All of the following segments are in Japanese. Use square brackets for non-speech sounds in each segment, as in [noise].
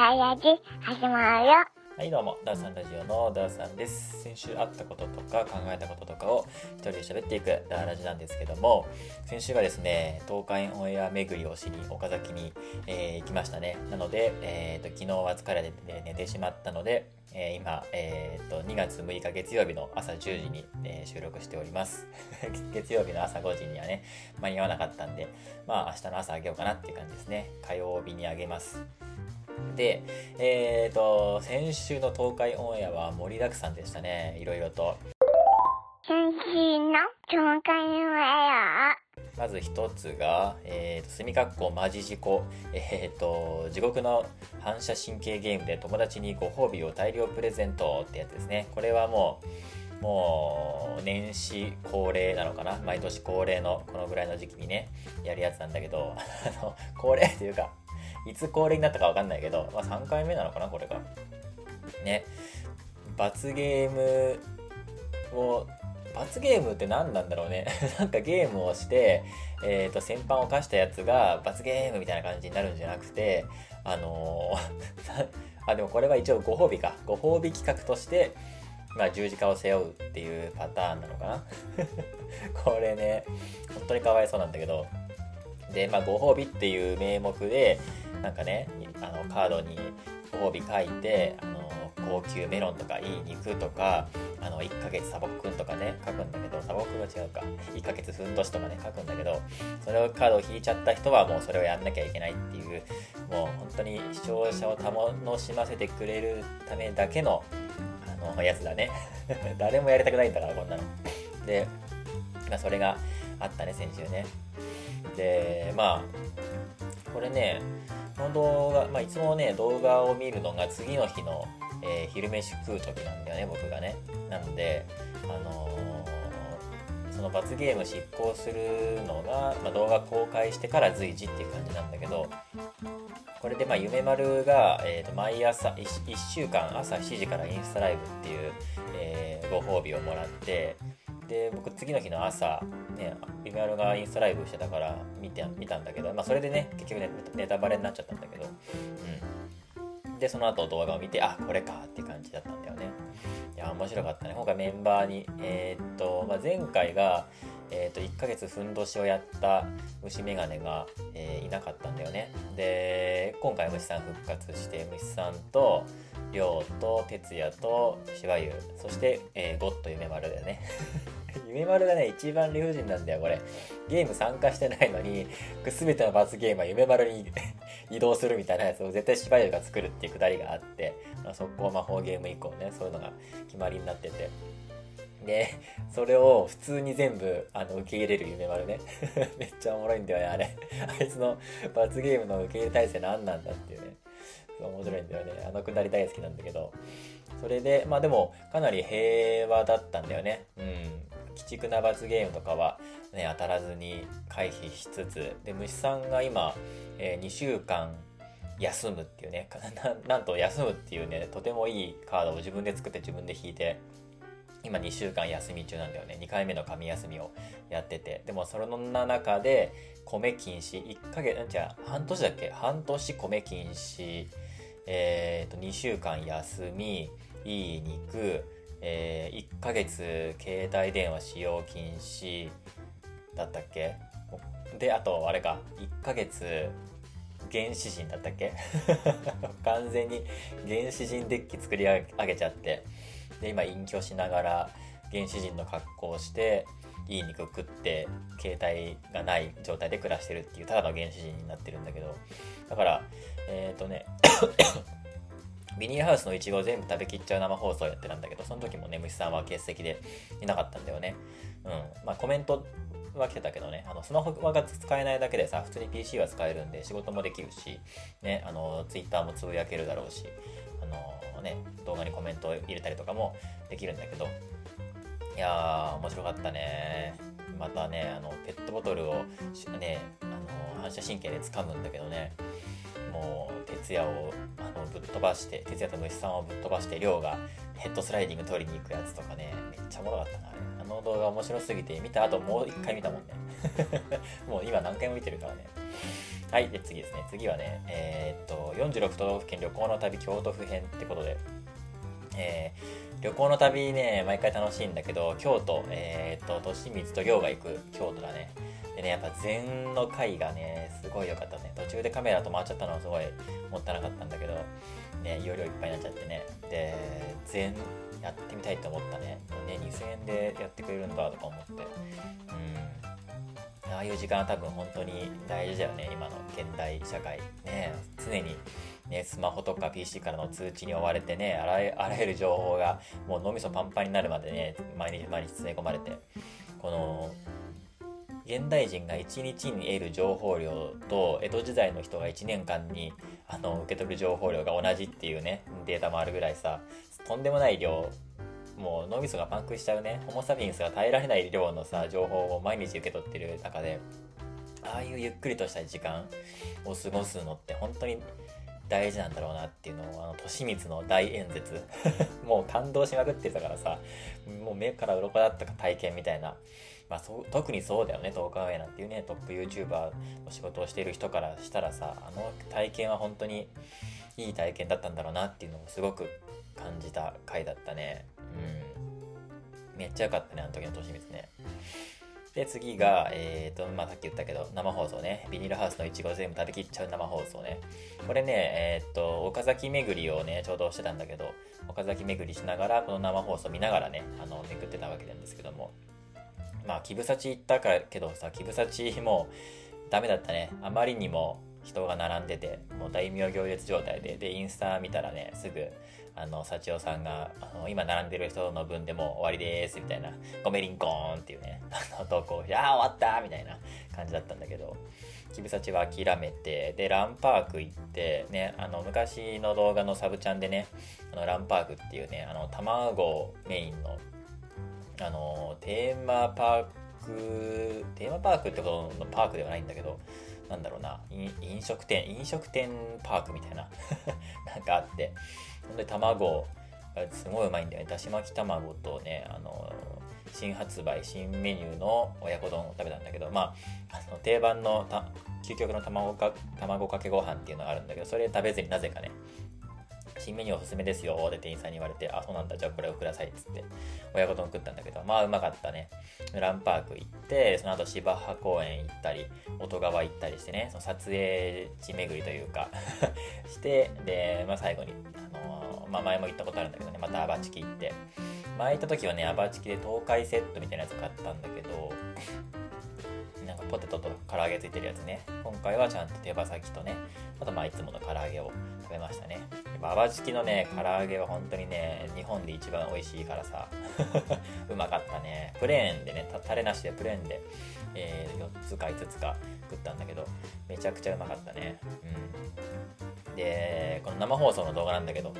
ダイヤジ始まるよ。はいどうも、ダーさんラジオのダーさんです。先週あったこととか考えたこととかを一人で喋っていくダーラジなんですけども、先週がですね、東海オンエア巡りをしに岡崎に、えー行きましたね。なので、えー、と昨日は疲れて寝てしまったので、えー今、えー、と2月6日月曜日の朝10時に、えー収録しております。[laughs] 月曜日の朝5時にはね、間に合わなかったんで、まあ明日の朝あげようかなっていう感じですね。火曜日にあげます。で、えーと、先週の東海オンエアは盛りだくさんでしたね。いろいろと。先週の教会の絵よ。まず一つが、えーと、墨括弧マジ事故。えーと、地獄の反射神経ゲームで友達にご褒美を大量プレゼントってやつですね。これはもう、もう、年始恒例なのかな？毎年恒例のこのぐらいの時期にね、やるやつなんだけど、[laughs] あの、恒例っていうか、いつ恒例になったかわかんないけど、まあ3回目なのかなこれが。ね。罰ゲームを罰ゲームって何なんだろうね [laughs] なんかゲームをして、えー、と先般を犯したやつが罰ゲームみたいな感じになるんじゃなくてあのー [laughs] あでもこれは一応ご褒美かご褒美企画として、まあ、十字架を背負うっていうパターンなのかな [laughs] これね本当にかわいそうなんだけどで、まあ、ご褒美っていう名目でなんかねあのカードにご褒美書いてあの高級メロンとかいい肉とかあの1ヶ月サボくんとかね書くんだけどサボくんは違うか。1ヶ月ふんどしとかね書くんだけどそれをカードを引いちゃった人はもうそれをやんなきゃいけないっていうもう本当に視聴者を楽しませてくれるためだけのあのやつだね。[laughs] 誰もやりたくないんだからこんなの。で、まあ、それがあったね先週ね。でまあこれねこの動画、まあ、いつもね動画を見るのが次の日の、えー昼飯食う時なんだよね僕がね。なのであのーその罰ゲーム執行するのが、まあ、動画公開してから随時っていう感じなんだけどこれでまあ夢丸が、えーと毎朝 1, 週間朝7時からインスタライブっていう、えーご褒美をもらってで僕次の日の朝ね夢丸がインスタライブしてたから見て見たんだけど、まあ、それでね結局ねネタバレになっちゃったんだけどうん。でその後動画を見てあこれかって感じだったんだよね。いや面白かったね。今回メンバーにえーっと、まあ、前回がえー、と1ヶ月ふんどしをやった虫眼鏡が、えーいなかったんだよね。で今回虫さん復活して虫さんとりょうと哲也としばゆそして、えーゴッド夢丸だよね。[laughs] 夢丸がね一番理不尽なんだよこれ。ゲーム参加してないのに全ての罰ゲームは夢丸に [laughs] 移動するみたいなやつを絶対しばゆが作るっていうくだりがあって、まあ、速攻魔法ゲーム以降ねそういうのが決まりになってて。でそれを普通に全部あの受け入れる夢丸ね。[laughs] めっちゃおもろいんだよねあれ。あいつの罰ゲームの受け入れ体制何なんだっていうね。面白いんだよね。あのくだり大好きなんだけど。それでまあでもかなり平和だったんだよね。うん。鬼畜な罰ゲームとかはね当たらずに回避しつつで虫さんが今、え2週間休むっていうね [laughs] なんと休むっていうねとてもいいカードを自分で作って自分で引いて今2週間休み中なんだよね。2回目の神休みをやってて。でもその中で米禁止。1ヶ月なん？じゃ半年だっけ？半年米禁止。えー、と2週間休みいい肉、え1ヶ月携帯電話使用禁止だったっけ？であとあれか。1ヶ月原始人だったっけ？[laughs] 完全に原始人デッキ作り上げちゃって。で今隠居しながら原始人の格好をしていい肉食って携帯がない状態で暮らしてるっていうただの原始人になってるんだけど。だからえっ、とねビニールハウスのイチゴを全部食べきっちゃう生放送やってたんだけどその時もね虫さんは欠席でいなかったんだよね。うん。まあコメントは来てたけどね。あのスマホが使えないだけでさ普通に PC は使えるんで仕事もできるしねあの Twitter もつぶやけるだろうしあのね動画にコメントを入れたりとかもできるんだけど。いやー面白かったね。またねあのペットボトルをねあの反射神経で掴むんだけどね。もう哲也をあのぶっ飛ばして哲也と虫さんをぶっ飛ばして亮がヘッドスライディング取りに行くやつとかねめっちゃおもろかったなあれあの動画面白すぎて見た後もう一回見たもんね [laughs] もう今何回も見てるからねはい、で次ですね。次はね、えーっと、46都道府県旅行の旅京都府編ってことで、えー旅行の旅ね、毎回楽しいんだけど、京都、えーっと、利光と亮が行く京都だね。でね、やっぱ前の回がね、すごい良かったね。途中でカメラ止まっちゃったのはすごいもったいなかったんだけど、ね、容量いっぱいになっちゃってね。で、前、やってみたいと思ったね。ね、2000円でやってくれるんだとか思って。うん。ああいう時間は多分本当に大事だよね、今の現代社会。ね、常に、ね、スマホとか PC からの通知に追われてね、あらゆあらゆる情報がもう脳みそパンパンになるまでね、毎日毎日詰め込まれて、この、現代人が1日に得る情報量と江戸時代の人が1年間にあの受け取る情報量が同じっていうねデータもあるぐらいさとんでもない量もう脳みそがパンクしちゃうねホモ・サピエンスが耐えられない量のさ情報を毎日受け取ってる中でああいうゆっくりとした時間を過ごすのって本当に大事なんだろうなっていうのをあの利光の大演説 [laughs] もう感動しまくってたからさもう目から鱗だったか体験みたいな。まあ、そ特にそうだよね、東海オンエアなんていうね、トップ YouTuber の仕事をしている人からしたらさ、あの体験は本当にいい体験だったんだろうなっていうのをすごく感じた回だったね。うん。めっちゃ良かったね、あの時の年光ね。で、次が、えっ、ー、と、まあ、さっき言ったけど、生放送ね。ビニールハウスのいちご全部食べきっちゃう生放送ね。これね、えっ、ー、と、岡崎巡りをね、ちょうどしてたんだけど、岡崎巡りしながら、この生放送見ながらね、あの、めくってたわけなんですけども、まあ、キブサチ行ったからけどさ、キブサチもダメだったね。あまりにも人が並んでて、もう大名行列状態で、で、インスタ見たらね、すぐ、あの、幸代さんが、あの、今並んでる人の分でも終わりです、みたいな、ごめりんこーんっていうね、[laughs] あの、投稿して、ああ、終わったみたいな感じだったんだけど、キブサチは諦めて、で、ランパーク行って、ね、あの、昔の動画のサブチャンでね、あの、ランパークっていうね、あの、卵メインのあのテーマパークテーマパークってことのパークではないんだけどなんだろうな飲食店飲食店パークみたいな [laughs] なんかあってほんで卵がすごいうまいんだよね。だし巻き卵とねあの新発売新メニューの親子丼を食べたんだけどまああの定番の究極の卵か卵かけご飯っていうのがあるんだけどそれ食べずになぜかね新メニューおすすめですよって店員さんに言われて、あ、そうなんだ、じゃあこれをくださいっつって、親子丼食ったんだけど、まあうまかったね。ランパーク行って、その後芝浜公園行ったり、音川行ったりしてね、その撮影地巡りというか [laughs] して、で、まあ最後に、あのー、まあ前も行ったことあるんだけどね、またアバチキ行って、前行った時はね、アバチキで東海セットみたいなやつ買ったんだけど、ポテトと唐揚げついてるやつね。今回はちゃんと手羽先とね、あとまあいつもの唐揚げを食べましたね。ババチキのね、唐揚げは本当にね、日本で一番美味しいからさ、[laughs] うまかったね。プレーンでね、タレなしでプレーンで、えー、4つか5つか食ったんだけど、めちゃくちゃうまかったね。うん。で、この生放送の動画なんだけど、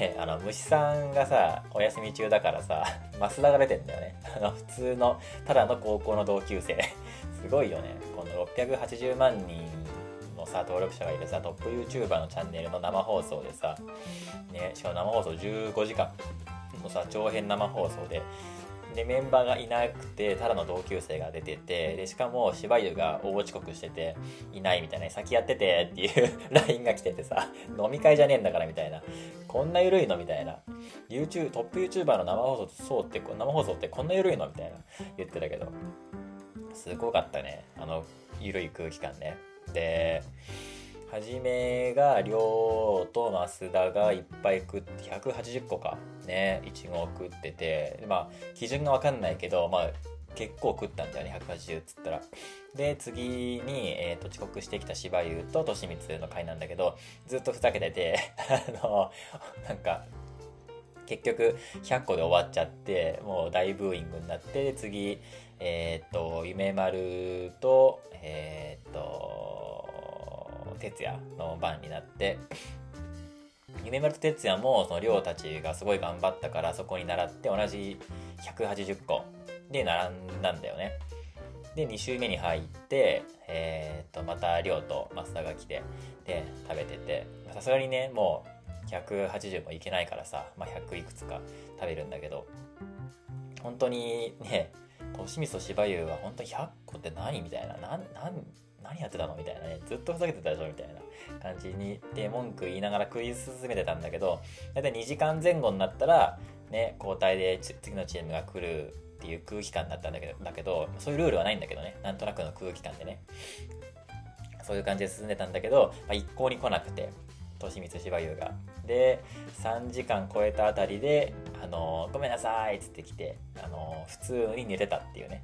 えー、あの、虫さんがさ、お休み中だからさ、増田が出てんだよね。あの、普通の、ただの高校の同級生。すごいよね。この680万人のさ、登録者がいるさ、トップ YouTuber のチャンネルの生放送でさ、ね、しかも生放送15時間のさ、長編生放送で、で、メンバーがいなくて、ただの同級生が出てて、で、しかも、芝湯が大遅刻してて、いないみたいな、先やっててっていう [laughs] LINE が来ててさ、飲み会じゃねえんだからみたいな。こんな緩いのみたいな。YouTube、トップ YouTuber の生放送そうって、生放送ってこんな緩いのみたいな言ってたけど、すごかったね。あの、緩い空気感ね。で、はじめが、りょうと増田がいっぱい食って、180個か。ね、いちごを食ってて、まあ、基準がわかんないけど、まあ、結構食ったんだよね、180っつったら。で、次に、え、ー、と、遅刻してきた芝生と利光の回なんだけど、ずっとふざけてて、[laughs] あの、なんか、結局、100個で終わっちゃって、もう大ブーイングになって、次、えっ、と、夢丸と、えっ、と、哲也の番になって、夢丸と哲也もその寮たちがすごい頑張ったからそこに習って同じ180個で並んだんだよね。で、2週目に入って、えっ、と、また寮と増田が来て、で、食べてて、さすがにね、もう180もいけないからさ、まあ、100いくつか食べるんだけど、本当にね、としみそ芝生は本当に100個って何みたいな。なん、なん、何やってたのみたいなね。ずっとふざけてたでしょみたいな感じにで文句言いながら食い進めてたんだけど大体2時間前後になったらね交代で次のチームが来るっていう空気感だったんだけどだけどそういうルールはないんだけどね。なんとなくの空気感でね。そういう感じで進んでたんだけど、まあ、一向に来なくて。利光芝優が。で3時間超えたあたりで「あのごめんなさい」っつってきて、あの普通に寝てたっていうね。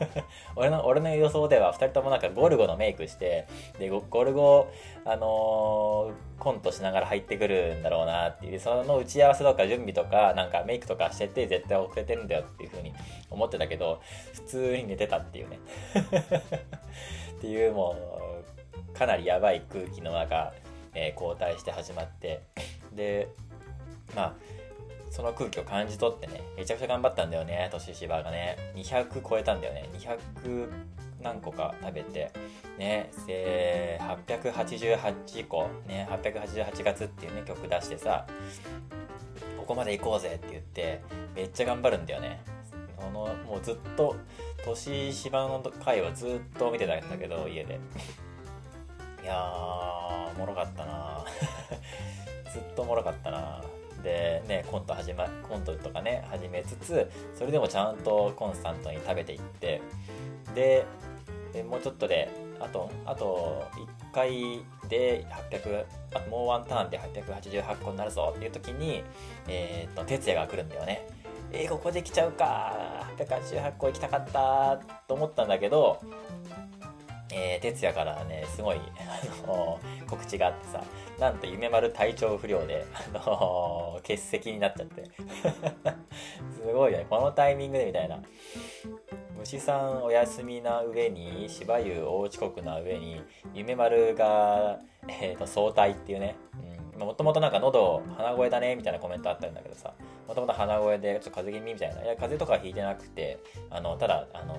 [laughs] 俺の俺の予想では2人ともなんかゴルゴのメイクしてでゴルゴ、あのコントしながら入ってくるんだろうなっていう。その打ち合わせとか準備とかなんかメイクとかしてて絶対遅れてるんだよっていう風に思ってたけど普通に寝てたっていうね。[laughs] っていうもうかなりやばい空気の中えー、交代して始まってでまあその空気を感じ取ってねめちゃくちゃ頑張ったんだよね年芝がね。200超えたんだよね。200何個か食べてねで888個ね888月っていうね曲出してさここまで行こうぜって言ってめっちゃ頑張るんだよね。そのもうずっと年芝の回はずっと見てたんだけど家で。いやー、もろかったな [laughs] ずっとおもろかったなでね、コント始ま、コントとかね、始めつつ、それでもちゃんとコンスタントに食べていって、で、でもうちょっとで、あと、あと1回で800、あともうワンターンで888個になるぞっていう時に、えー、っと、哲也が来るんだよね。えー、ここで来ちゃうか888個行きたかったと思ったんだけど、えー、哲也からね、すごい、あのー、告知があってさ、なんと夢丸体調不良で、あのー、欠席になっちゃって。[laughs] すごいよね、このタイミングでみたいな。虫さんお休みな上に、芝生大遅刻な上に、夢丸が、えっ、と、早退っていうね。うん。もともとなんか喉、鼻声だね、みたいなコメントあったんだけどさ、もともと鼻声で、ちょっと風邪気味みたいな。いや、風邪とかひいてなくて、あの、ただ、あの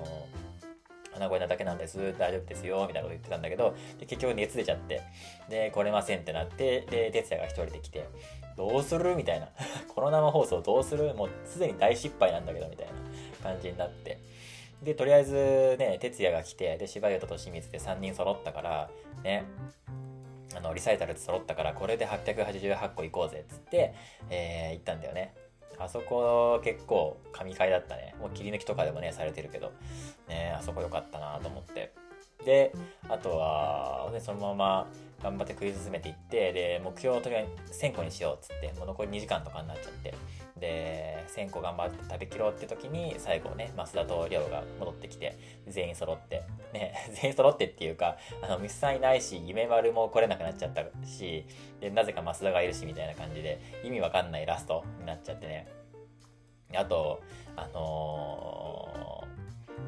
鼻声なだけなんです、大丈夫ですよ、みたいなこと言ってたんだけど、で結局熱出ちゃって、で、来れませんってなって、で、哲也が一人で来て、どうする？みたいな。この生放送どうする？もうすでに大失敗なんだけど、みたいな感じになって。で、とりあえずね、哲也が来て、で、柴田と清水で3人揃ったから、ね、あの、リサイタルで揃ったから、これで888個行こうぜ、っつって、えー、行ったんだよね。あそこ結構神回だったね。もう切り抜きとかでもね、されてるけど、ね、あそこ良かったなと思って。で、あとは、ね、そのまま頑張って食い進めていって、で、目標をとりあえず1000個にしようっつって、もう残り2時間とかになっちゃって、で、1000個頑張って食べきろうって時に、最後ね、増田と亮が戻ってきて、全員揃って、ね、[laughs] 全員揃ってっていうか、あの、ミスさんいないし、夢丸も来れなくなっちゃったし、で、なぜか増田がいるし、みたいな感じで、意味わかんないラストになっちゃってね。あと、あのー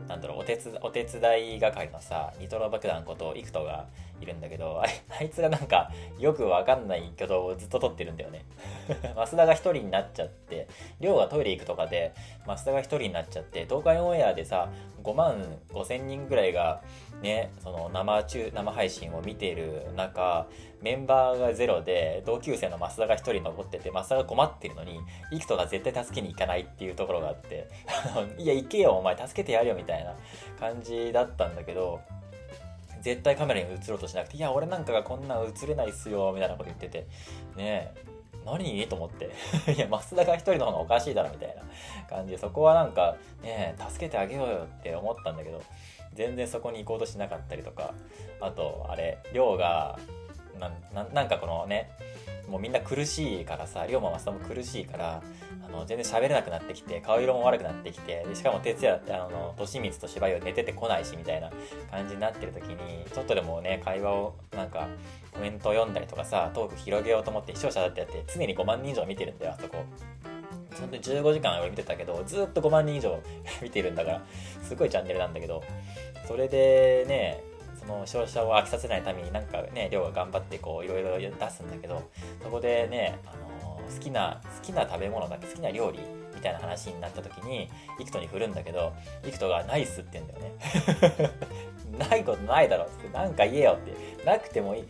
なんだろう、お手お手伝い係のさ、ニトロ爆弾ことイクトがいるんだけど、あいつがなんか、よくわかんない挙動をずっと撮ってるんだよね。[laughs] 増田が一人になっちゃって、りょうがトイレ行くとかで、増田が一人になっちゃって、東海オンエアでさ、5万5千人ぐらいが、ね、その生中、生配信を見ている中、メンバーがゼロで、同級生の増田が一人残ってて、増田が困ってるのに、イクトが絶対助けに行かないっていうところがあって、[laughs] いや、行けよ、お前助けてやるよ、みたいな感じだったんだけど、絶対カメラに映ろうとしなくて、いや、俺なんかがこんなん映れないっすよ、みたいなこと言ってて、ねえ、何？と思って。[laughs] いや、増田が一人の方がおかしいだろ、みたいな感じで、そこはなんか、ねえ、助けてあげようよって思ったんだけど、全然そこに行こうとしなかったりとか、あと、あれ、亮が、ななんかこのね、もうみんな苦しいからさ、龍馬増田も苦しいから、あの、全然喋れなくなってきて、顔色も悪くなってきて、でしかも哲也、あの、利光と芝居を寝ててこないし、みたいな感じになってる時に、ちょっとでもね、会話を、なんか、コメントを読んだりとかさ、トーク広げようと思って視聴者だってやって、常に5万人以上見てるんだよ、あそこ。本当に15時間俺見てたけど、ずっと5万人以上 [laughs] 見てるんだから、すごいチャンネルなんだけど、それでね、の消費者を飽きさせないためになんかね量が頑張ってこういろいろ出すんだけどそこでね、あの、好きな好きな食べ物だけ好きな料理みたいな話になった時にイクトに振るんだけどイクトが「ナイス」って言うんだよね。[laughs] ないことないだろってなんか言えよって。なくてもいい。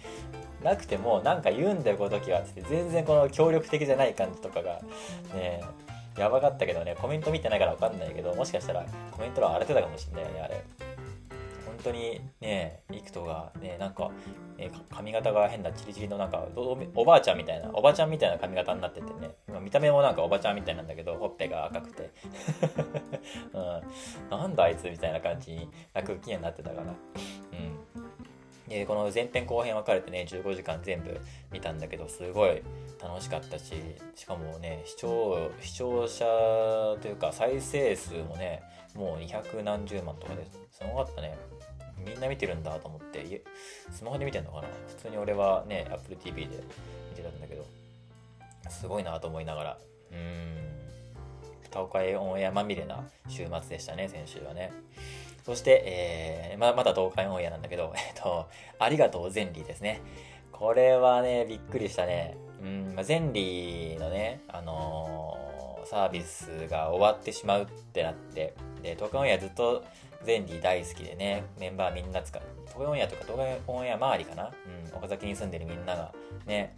なくてもなんか言うんだよこの時はって。全然この協力的じゃない感じとかがねやばかったけどねコメント見てないから分かんないけどもしかしたらコメント欄荒れてたかもしんないよねあれ。当にね幾人がねなんか、え髪型が変なチリチリのなんかおばあちゃんみたいなおばちゃんみたいな髪型になっててね。見た目もなんかおばちゃんみたいなんだけどほっぺが赤くて、[laughs] うん、なんだあいつみたいな感じな空気になってたから。うん。でこの前編後編分かれてね15時間全部見たんだけどすごい楽しかったししかもね視聴視聴者というか再生数もねもう200何十万とかですごかったね。みんな見てるんだと思ってスマホで見てんのかな？普通に俺はね Apple TV で見てたんだけどすごいなと思いながらうん東海オンエアまみれな週末でしたね先週はねそして、えー、ままだ東海オンエアなんだけど、[laughs] えっと、ありがとうゼンリーですね。これはね、びっくりしたね。うん、ゼンリーのね、あのー、サービスが終わってしまうってなって、で、東海オンエアずっとゼンリー大好きでね、メンバーみんな使う。東海オンエアとか東海オンエア周りかな？うん、岡崎に住んでるみんながね、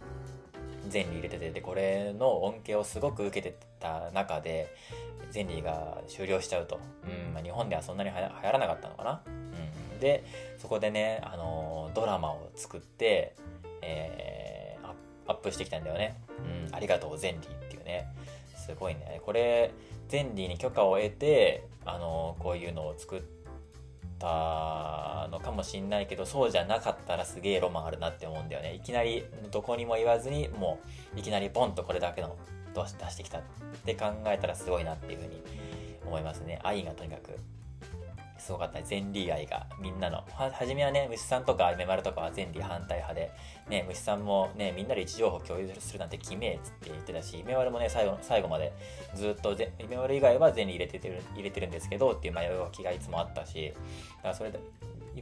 ゼンリー入れてて、で、これの恩恵をすごく受けてた中で、ゼンリーが終了しちゃうと。うん、まあ、日本ではそんなに流行らなかったのかな？うん。で、そこでね、あの、ドラマを作って、えー、アップしてきたんだよね。うん、ありがとう、ゼンリーっていうね。すごいね。これ、ゼンリーに許可を得て、あの、こういうのを作ったのかもしんないけど、そうじゃなかったらすげえロマンあるなって思うんだよね。いきなり、どこにも言わずに、もう、いきなりポンとこれだけの出してきたって考えたらすごいなっていうふうに思いますね。愛がとにかくすごかったゼンリー愛がみんなの。は初めはね虫さんとかメマルとかはゼンリー反対派でね虫さんもねみんなで位置情報共有するなんて決めっつって言ってたしメマルもね最後最後までずっとメマル以外はゼンリー入れてる入れてるんですけどっていう前置きがいつもあったしだからそれで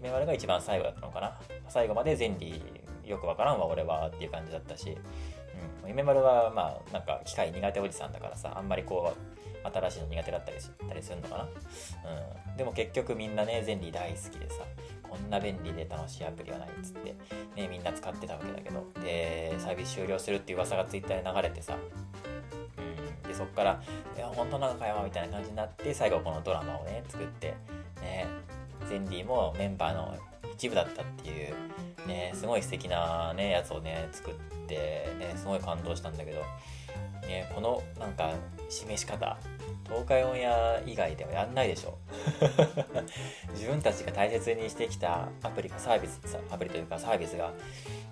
メマルが一番最後だったのかな。最後までゼンリーよくわからんわ俺はっていう感じだったしうん、夢丸はまあなんか機械苦手おじさんだからさあんまりこう新しいの苦手だったりしたりするのかな、うん、でも結局みんなねゼンリー大好きでさこんな便利で楽しいアプリはないっつってねみんな使ってたわけだけど。でサービス終了するっていう噂がツイッターで流れてさうん。でそっから「いや本当なのかよ」みたいな感じになって最後このドラマをね作ってねゼンリーもメンバーの一部だったっていうねすごい素敵なねやつをね作ってねすごい感動したんだけど。ねこのなんか示し方東海オンエア以外ではやんないでしょ [laughs] 自分たちが大切にしてきたアプリかサービスアプリというかサービスが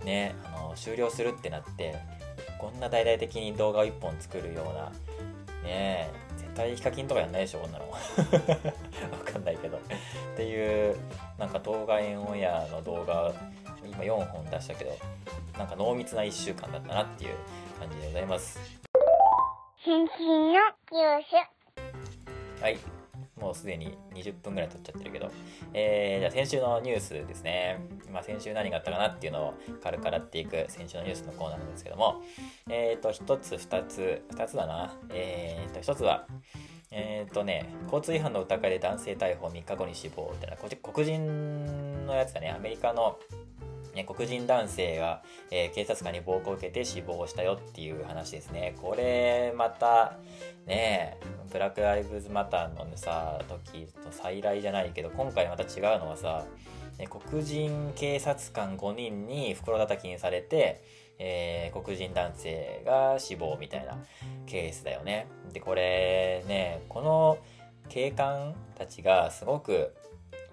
ねあの終了するってなってこんな大々的に動画を1本作るようなね絶対ヒカキンとかやんないでしょこんなの。[laughs] わかんないけど。っていうなんか動画オンエアの動画今4本出したけどなんか濃密な1週間だったなっていう感じでございます。先進のニュースはい。もうすでに20分ぐらい経っちゃってるけど、えー、じゃあ先週のニュースですね。まあ、先週何があったかなっていうのを軽く洗っていく先週のニュースのコーナーなんですけども、えっ、ー、と、1つ、2つ、2つだな。えっ、ー、と、1つは、えっ、ー、とね、交通違反の疑いで男性逮捕3日後に死亡ってな、黒人のやつだね、アメリカのね、黒人男性が、えー、警察官に暴行を受けて死亡したよっていう話ですね。これ、また、ねブラック・ライブズ・マターのさ、時と再来じゃないけど、今回また違うのはさ、ね、黒人警察官5人に袋叩きにされて、えー、黒人男性が死亡みたいなケースだよね。で、これね、この警官たちがすごく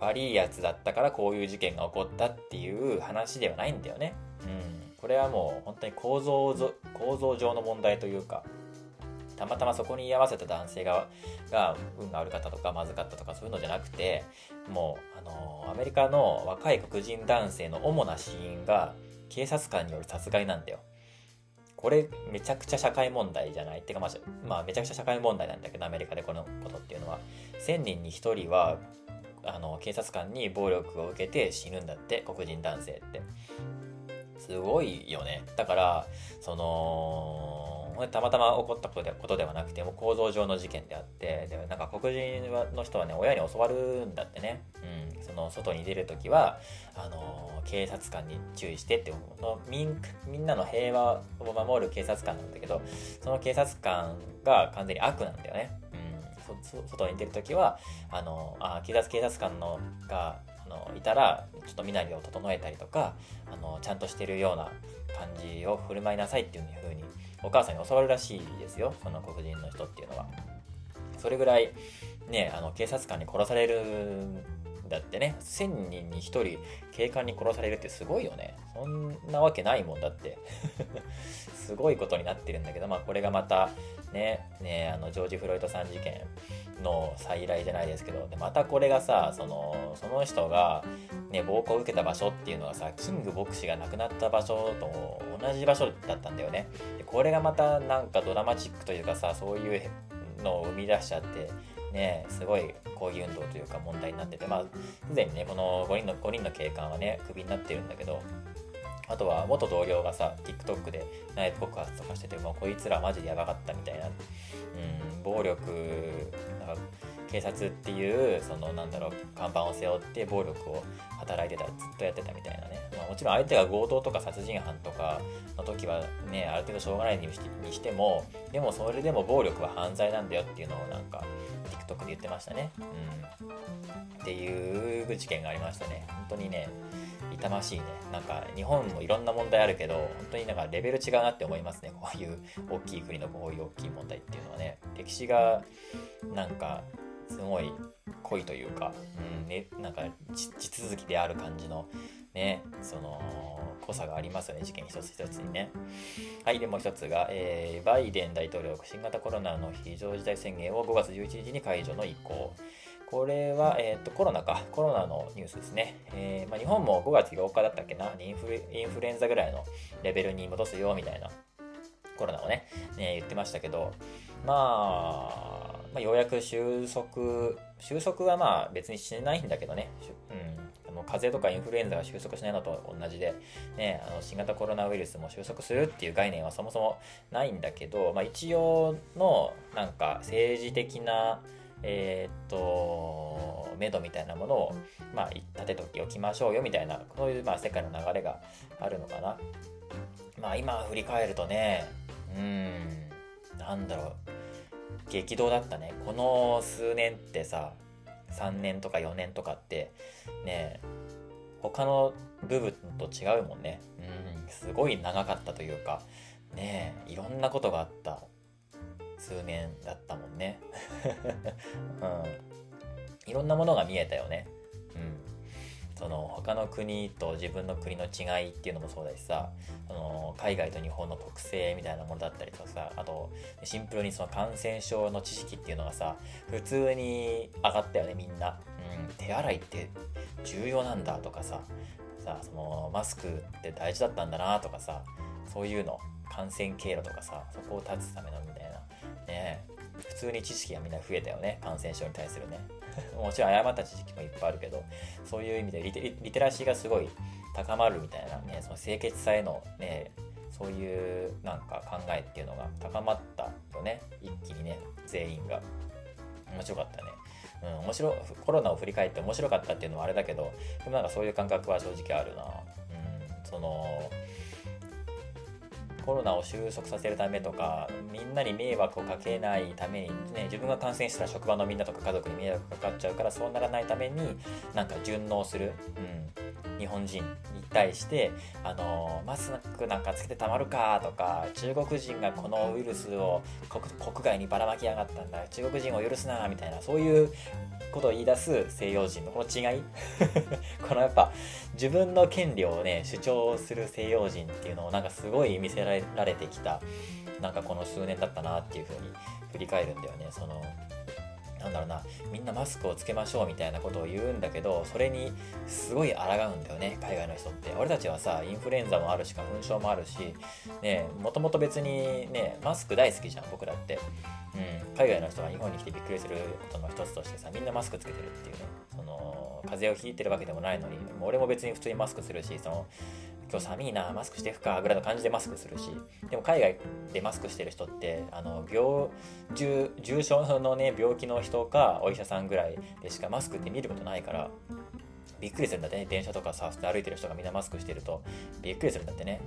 悪いやつだったからこういう事件が起こったっていう話ではないんだよね。うん。これはもう本当に構造構造上の問題というか、たまたまそこに居合わせた男性がが運が悪かったとかまずかったとかそういうのじゃなくてもうあのアメリカの若い黒人男性の主な死因が警察官による殺害なんだよ。これめちゃくちゃ社会問題じゃない？ってかまあ、まあ、めちゃくちゃ社会問題なんだけどアメリカでこのことっていうのは1000人に1人はあの警察官に暴力を受けて死ぬんだって黒人男性って。すごいよね。だからそのたまたま起こったことでことではなくても構造上の事件であってでなんか黒人の人はね親に教わるんだってね、うん、その外に出る時はあの警察官に注意してってのみんみんなの平和を守る警察官なんだけどその警察官が完全に悪なんだよね。外に出るときは、あの、あ警察警察官のが、あのいたらちょっと身なりを整えたりとかあのちゃんとしてるような感じを振る舞いなさいっていうふうにお母さんに教わるらしいですよその黒人の人っていうのは。それぐらいねあの警察官に殺されるだってね1000人に1人警官に殺されるってすごいよね。そんなわけないもんだって。[laughs] すごいことになってるんだけどまあこれがまたねねあのジョージ・フロイトさん事件の再来じゃないですけどでまたこれがさそのその人が、ね、暴行を受けた場所っていうのがさキング牧師が亡くなった場所と同じ場所だったんだよね。でこれがまたなんかドラマチックというかさそういうのを生み出しちゃってねすごい抗議運動というか問題になっててまあすでにねこの5人の5人の警官はねクビになってるんだけどあとは元同僚がさ TikTok で内部告発とかしててもうこいつらマジでやばかったみたいな、うん、暴力なんか警察っていうそのなんだろう看板を背負って暴力を働いてたずっとやってたみたいなね、まあ、もちろん相手が強盗とか殺人犯とかの時はねある程度しょうがないにしてもでもそれでも暴力は犯罪なんだよっていうのをなんか TikTok で言ってましたね、うん、っていう事件がありましたね。本当にね痛ましいね。なんか日本もいろんな問題あるけど本当になんかレベル違うなって思いますね。こういう大きい国のこういう大きい問題っていうのはね。歴史がなんかすごい濃いというか、うんね、なんか地続きである感じのねその濃さがありますよね事件一つ一つにね。はいでもう一つが、えー、バイデン大統領新型コロナの非常事態宣言を5月11日に解除の意向。これは、えーと、コロナか、コロナのニュースですね。えー、まあ、日本も5月8日だったっけなインフル、インフルエンザぐらいのレベルに戻すよみたいな。コロナをね、ね言ってましたけど、まあ、まあ、ようやく収束、収束はまあ別にしないんだけどね、うん、あの風邪とかインフルエンザが収束しないのと同じで、ね、あの新型コロナウイルスも収束するっていう概念はそもそもないんだけど、まあ、一応のなんか政治的なえー、っと、目処みたいなものを、まあ、立てておきましょうよみたいな、そういう、まあ、世界の流れがあるのかな。まあ、今振り返るとね、うん、なんだろう、激動だったね。この数年ってさ、3年とか4年とかって、ね、他の部分と違うもんね。うん、すごい長かったというか、ねいろんなことがあった。数年だったもんね。[laughs] うん。いろんなものが見えたよね。うん。その他の国と自分の国の違いっていうのもそうだしさその海外と日本の特性みたいなものだったりとかさあとシンプルにその感染症の知識っていうのがさ普通に上がったよねみんな、うん、手洗いって重要なんだとかささそのマスクって大事だったんだなとかさそういうの感染経路とかさそこを断つためのみたいな。ね。普通に知識がみんな増えたよね感染症に対するね。[laughs] もちろん誤った知識もいっぱいあるけどそういう意味でリテリテラシーがすごい高まるみたいなねその清潔さへのねそういうなんか考えっていうのが高まったよね。一気にね全員が。面白かったね。うん、面白コロナを振り返って面白かったっていうのはあれだけどでもなんかそういう感覚は正直あるな、うん、そのコロナを収束させるためとかみんなに迷惑をかけないために、ね、自分が感染したら職場のみんなとか家族に迷惑かかっちゃうからそうならないためになんか順応する、うん、日本人に対してあのマスクなんかつけてたまるかとか中国人がこのウイルスを国外にばらまきやがったんだ中国人を許すなみたいなそういうことを言い出す西洋人のこの違い。[laughs] このやっぱ自分の権利をね主張する西洋人っていうのをなんかすごい見せられてきたなんかこの数年だったなっていうふうに振り返るんだよね。そのなんだろうなみんなマスクをつけましょうみたいなことを言うんだけどそれにすごい抗うんだよね海外の人って。俺たちはさインフルエンザもあるし花粉症もあるしねもともと別にねマスク大好きじゃん僕らって。うん、海外の人が日本に来てびっくりすることの一つとしてさみんなマスクつけてるっていうね。その風邪をひいてるわけでもないのにも俺も別に普通にマスクするしその今日寒いなマスクしていくかぐらいの感じでマスクするし。でも海外でマスクしてる人ってあの病重重症のね病気の人かお医者さんぐらいでしかマスクって見ることないからびっくりするんだってね。電車とかさ歩いてる人がみんなマスクしてるとびっくりするんだってね、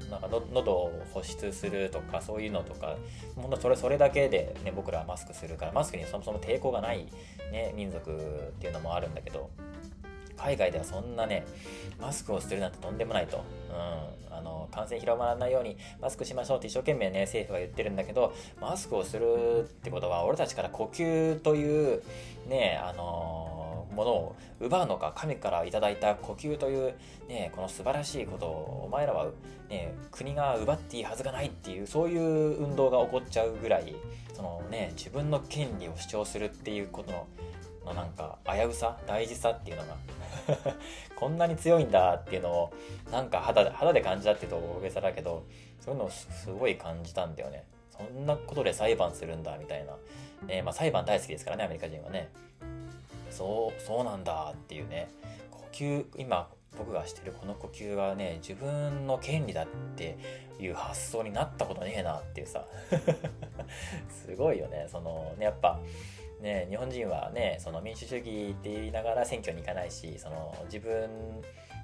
うん。なんか喉を保湿するとかそういうのとか本当それそれだけで、ね、僕らはマスクするからマスクにそもそも抵抗がない、ね、民族っていうのもあるんだけど。海外ではそんなねマスクをするなんてとんでもないと、うん、あの感染広まらないようにマスクしましょうって一生懸命ね政府が言ってるんだけどマスクをするってことは俺たちから呼吸というねあのものを奪うのか神からいただいた呼吸というねこの素晴らしいことをお前らはね国が奪っていいはずがないっていうそういう運動が起こっちゃうぐらいそのね自分の権利を主張するっていうことののなんか危うさ大事さっていうのが [laughs] こんなに強いんだっていうのをなんか肌で肌で感じたっていうと大げさだけどそういうのをすごい感じたんだよね。そんなことで裁判するんだみたいな、ねまあ、裁判大好きですからねアメリカ人はね。そうそうなんだっていうね。呼吸今僕がしてるこの呼吸はね自分の権利だっていう発想になったことねえなっていうさ。[laughs] すごいよね。そのねやっぱね、日本人はねその民主主義って言いながら選挙に行かないしその自分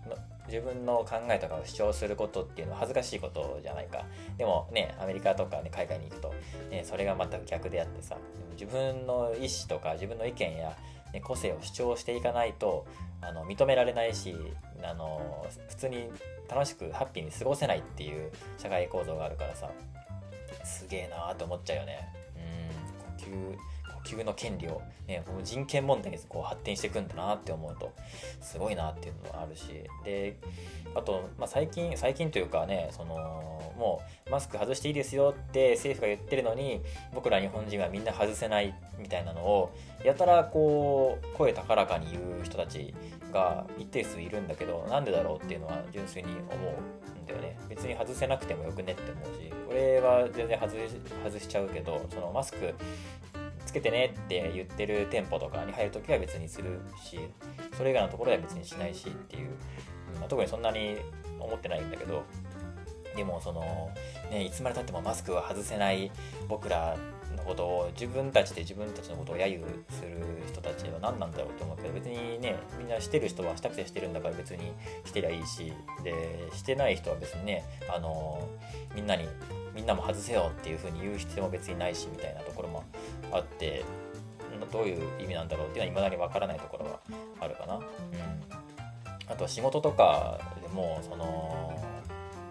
の自分の考えとかを主張することっていうのは恥ずかしいことじゃないか。でもねアメリカとか、ね、海外に行くと、ね、それが全く逆であってさ自分の意思とか自分の意見や、ね、個性を主張していかないとあの認められないしあの普通に楽しくハッピーに過ごせないっていう社会構造があるからさすげえなーって思っちゃうよね。うん。呼吸。球の権利を、ね、この人権問題にこう発展していくんだなって思うとすごいなっていうのがあるしであと、まあ、最近最近というかねそのもうマスク外していいですよって政府が言ってるのに僕ら日本人はみんな外せないみたいなのをやたらこう声高らかに言う人たちが一定数いるんだけどなんでだろうっていうのは純粋に思うんだよね。別に外せなくてもよくねって思うしこれは全然外しちゃうけどそのマスクつけてねって言ってる店舗とかに入るときは別にするしそれ以外のところでは別にしないしっていう、まあ、特にそんなに思ってないんだけどでもその、ね、いつまでたってもマスクは外せない僕らのことを自分たちで自分たちのことを揶揄する人たちは何なんだろうと思うけど別にねみんなしてる人はしたくてしてるんだから別にしてりゃいいしでしてない人は別にねあのみんなにみんなも外せよっていう風に言う必要も別にないしみたいなところもあってどういう意味なんだろうっていうのは未だにわからないところはあるかな。うん、あと仕事とかでもその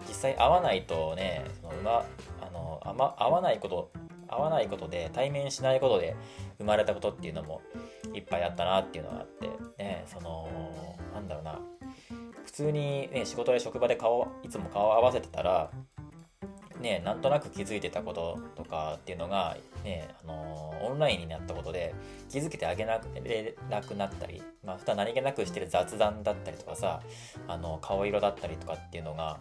実際会わないとねその、ま、あのあ、ま、会わないこと会わないことで対面しないことで生まれたことっていうのもいっぱいあったなっていうのがあってねそのなんだろうな。普通に、ね、仕事で職場で顔いつも顔を合わせてたらね、なんとなく気づいてたこととかっていうのが、ね、あのー、オンラインになったことで気づけてあげなくなったり、まあ、普段何気なくしてる雑談だったりとかさ、あの、顔色だったりとかっていうのが、や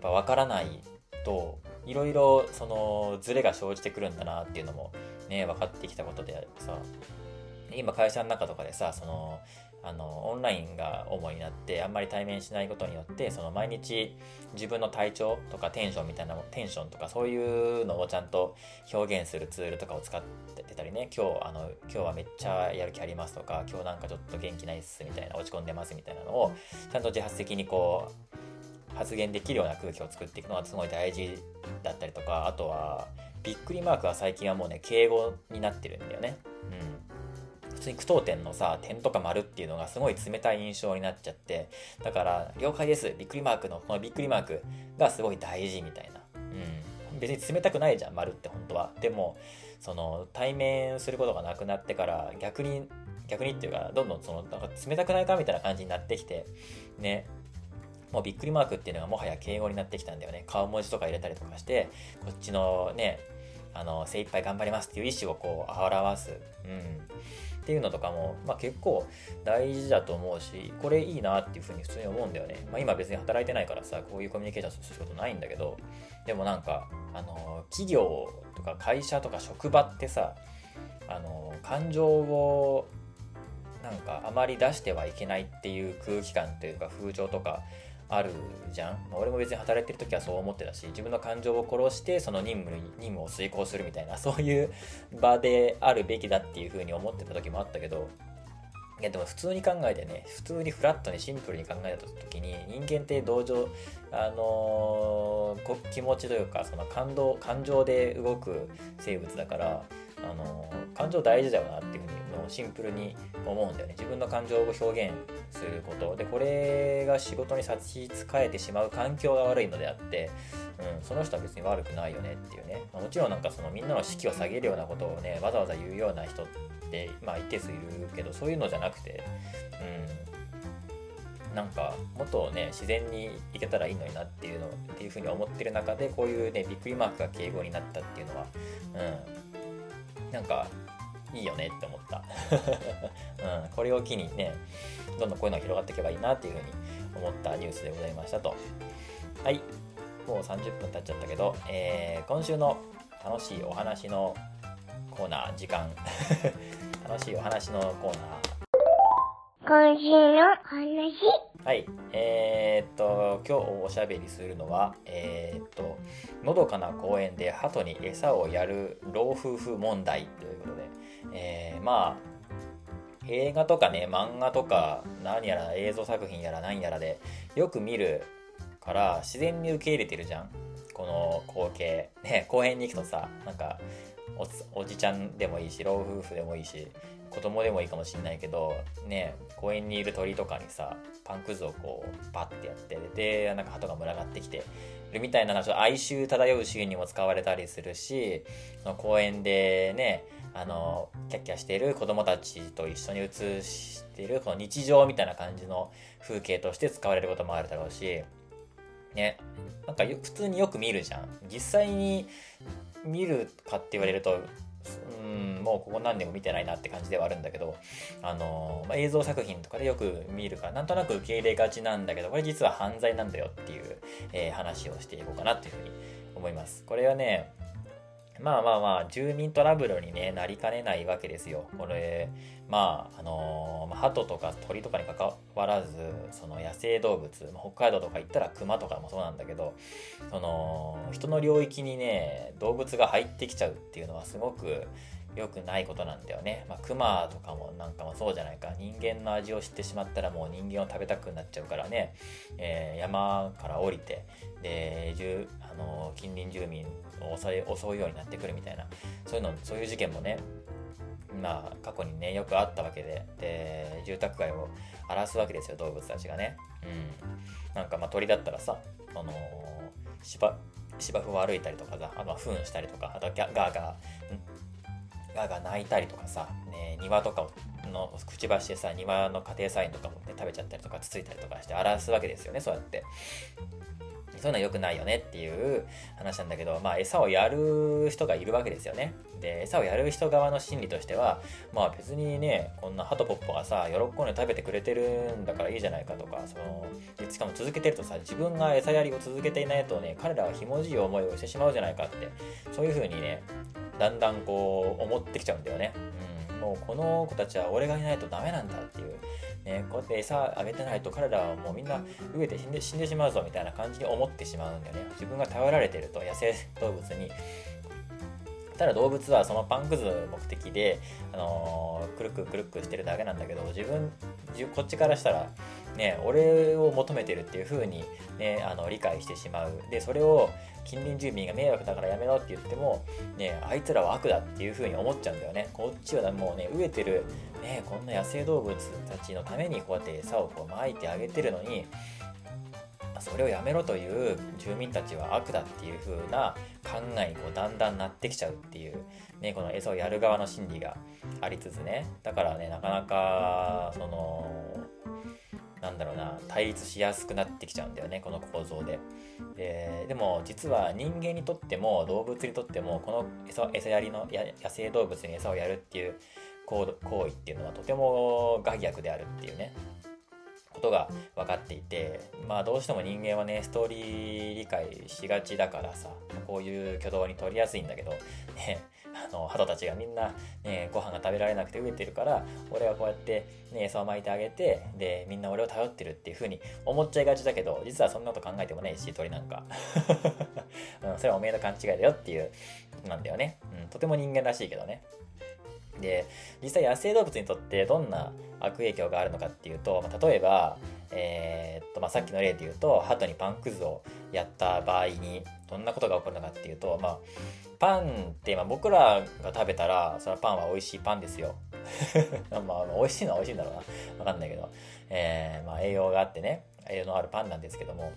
っぱ分からないと、いろいろそのズレが生じてくるんだなっていうのもね、分かってきたことでさ、今会社の中とかでさ、その、あのオンラインが主になってあんまり対面しないことによってその毎日自分の体調とかテンションみたいなテンションとかそういうのをちゃんと表現するツールとかを使ってたりね今日あの今日はめっちゃやる気ありますとか今日なんかちょっと元気ないっすみたいな落ち込んでますみたいなのをちゃんと自発的にこう発言できるような空気を作っていくのはすごい大事だったりとかあとはびっくりマークは最近はもうね敬語になってるんだよね。うん普通に句読点のさ、点とか丸っていうのがすごい冷たい印象になっちゃって、だから、了解です。びっくりマークの、このびっくりマークがすごい大事みたいな。うん。別に冷たくないじゃん、丸って本当は。でも、その、対面することがなくなってから、逆に、逆にっていうか、どんどんその、なんか冷たくないかみたいな感じになってきて、ね、もうびっくりマークっていうのがもはや敬語になってきたんだよね。顔文字とか入れたりとかして、こっちのね、あの、精一杯頑張りますっていう意思をこう表す。うん。っていうのとかも、まあ、結構大事だと思うしこれいいなっていうふうに普通に思うんだよね、まあ、今別に働いてないからさこういうコミュニケーションすることないんだけどでもなんかあの企業とか会社とか職場ってさあの感情をなんかあまり出してはいけないっていう空気感というか風潮とかあるじゃん、まあ、俺も別に働いてる時はそう思ってたし自分の感情を殺してその任務任務を遂行するみたいな [laughs] そういう場であるべきだっていうふうに思ってた時もあったけどいやでも普通に考えてね普通にフラットにシンプルに考えた時に人間って同情あのー、気持ちというかその感動感情で動く生物だからあの感情大事だよなっていうふうにもうシンプルに思うんだよね。自分の感情を表現すること。でこれが仕事に差し支えてしまう環境が悪いのであってうん、その人は別に悪くないよねっていうね、まあ、もちろんなんかそのみんなの士気を下げるようなことをねわざわざ言うような人ってまあ一定数いるけどそういうのじゃなくてうんなんかもっとね自然にいけたらいいのになっていうのっていうふうに思ってる中でこういうねびっくりマークが敬語になったっていうのはうんなんかいいよねって思った、[laughs] うん、これを機にねどんどんこういうのが広がっていけばいいなっていうふうに思ったニュースでございましたとはいもう30分経っちゃったけど、えー、今週の楽しいお話のコーナー、時間。[laughs] 楽しいお話のコーナー。今週の話。はい。えー、っと、今日おしゃべりするのは、えー、っと、のどかな公園で鳩に餌をやる老夫婦問題ということで、えー、まあ、映画とかね、漫画とか、何やら映像作品やら何やらで、よく見るから自然に受け入れてるじゃん。この光景。ね公園に行くとさなんかおじちゃんでもいいし老夫婦でもいいし子供でもいいかもしんないけどね公園にいる鳥とかにさパンくずをこうバッてやってでなんか鳩が群がってきてるみたいな哀愁漂うシーンにも使われたりするしの公園でねあのキャッキャしている子供たちと一緒に写してるこの日常みたいな感じの風景として使われることもあるだろうしね。なんか普通によく見るじゃん。実際に見るかって言われると、うん、もうここ何年も見てないなって感じではあるんだけど、あのまあ、映像作品とかでよく見るから、なんとなく受け入れがちなんだけど、これ実は犯罪なんだよっていう、えー、話をしていこうかなっていうふうに思います。これはね、まあまあまあ、住民トラブルに、ね、なりかねないわけですよ。これ、まあ、あのー、鳩とか鳥とかにかかわらず、その野生動物、北海道とか行ったら熊とかもそうなんだけど、その、人の領域にね、動物が入ってきちゃうっていうのはすごく良くないことなんだよね。まあ、熊とかもなんかもそうじゃないか。人間の味を知ってしまったらもう人間を食べたくなっちゃうからね、えー、山から降りて、で、あのー、近隣住民襲い襲うようになってくるみたいな。そういうのそういう事件もねまあ過去にねよくあったわけで。で住宅街を荒らすわけですよ動物たちがね。うん。なんかまあ鳥だったらさあのー、芝芝生を歩いたりとかさあとは糞したりとかあとガーガーガーガー鳴いたりとかさ、ね、庭とかをのくちばしでさ庭の家庭菜園とかもね食べちゃったりとかつついたりとかして荒らすわけですよねそうやって。そういうのは良くないよねっていう話なんだけど、まあ、餌をやる人がいるわけですよね。で、餌をやる人側の心理としては、まあ別にね、こんなハトポッポがさ、喜んで食べてくれてるんだからいいじゃないかとか、その、しかも続けてるとさ、自分が餌やりを続けていないとね、彼らはひもじい思いをしてしまうじゃないかって、そういう風にね、だんだんこう、思ってきちゃうんだよね。うん、もうこの子たちは俺がいないとダメなんだっていう。ね、こうやって餌あげてないと彼らはもうみんな飢えて死んで死んでしまうぞみたいな感じに思ってしまうんだよね。自分が頼られてると野生動物に。ただ動物はそのパンくず目的で、あのー、くるくくるくしてるだけなんだけど自分こっちからしたらね俺を求めてるっていう風にねあの理解してしまう。でそれを近隣住民が迷惑だからやめろって言ってもねあいつらは悪だっていう風に思っちゃうんだよね。こっちはもうね飢えてるね、こんな野生動物たちのためにこうやって餌をこう撒いてあげてるのにそれをやめろという住民たちは悪だっていう風な考えにこうだんだんなってきちゃうっていう、ね、この餌をやる側の心理がありつつね。だからねなかなかそのなんだろうな対立しやすくなってきちゃうんだよねこの構造で。ででも実は人間にとっても動物にとってもこの餌餌やりの野生動物に餌をやるっていう行為っていうのはとても害悪であるっていうねことが分かっていてまあどうしても人間はねストーリー理解しがちだからさこういう挙動に取りやすいんだけどね [laughs] あの鳩たちがみんな、ね、ご飯が食べられなくて飢えてるから俺はこうやって、ね、餌をまいてあげてでみんな俺を頼ってるっていう風に思っちゃいがちだけど実はそんなこと考えてもねえし鳥なんか、[laughs] うん、それはおめえの勘違いだよっていうなんだよね、うん、とても人間らしいけどね。で実際野生動物にとってどんな悪影響があるのかっていうと、まあ、例えば、えー、っとまあ、さっきの例で言うと鳩にパンくずをやった場合にどんなことが起こるのかっていうと、まあ、パンってまあ僕らが食べたらそれはパンは美味しいパンですよ。[laughs] まあ美味しいのは美味しいんだろうな。わかんないけど、えー、まあ、栄養があってね栄養のあるパンなんですけども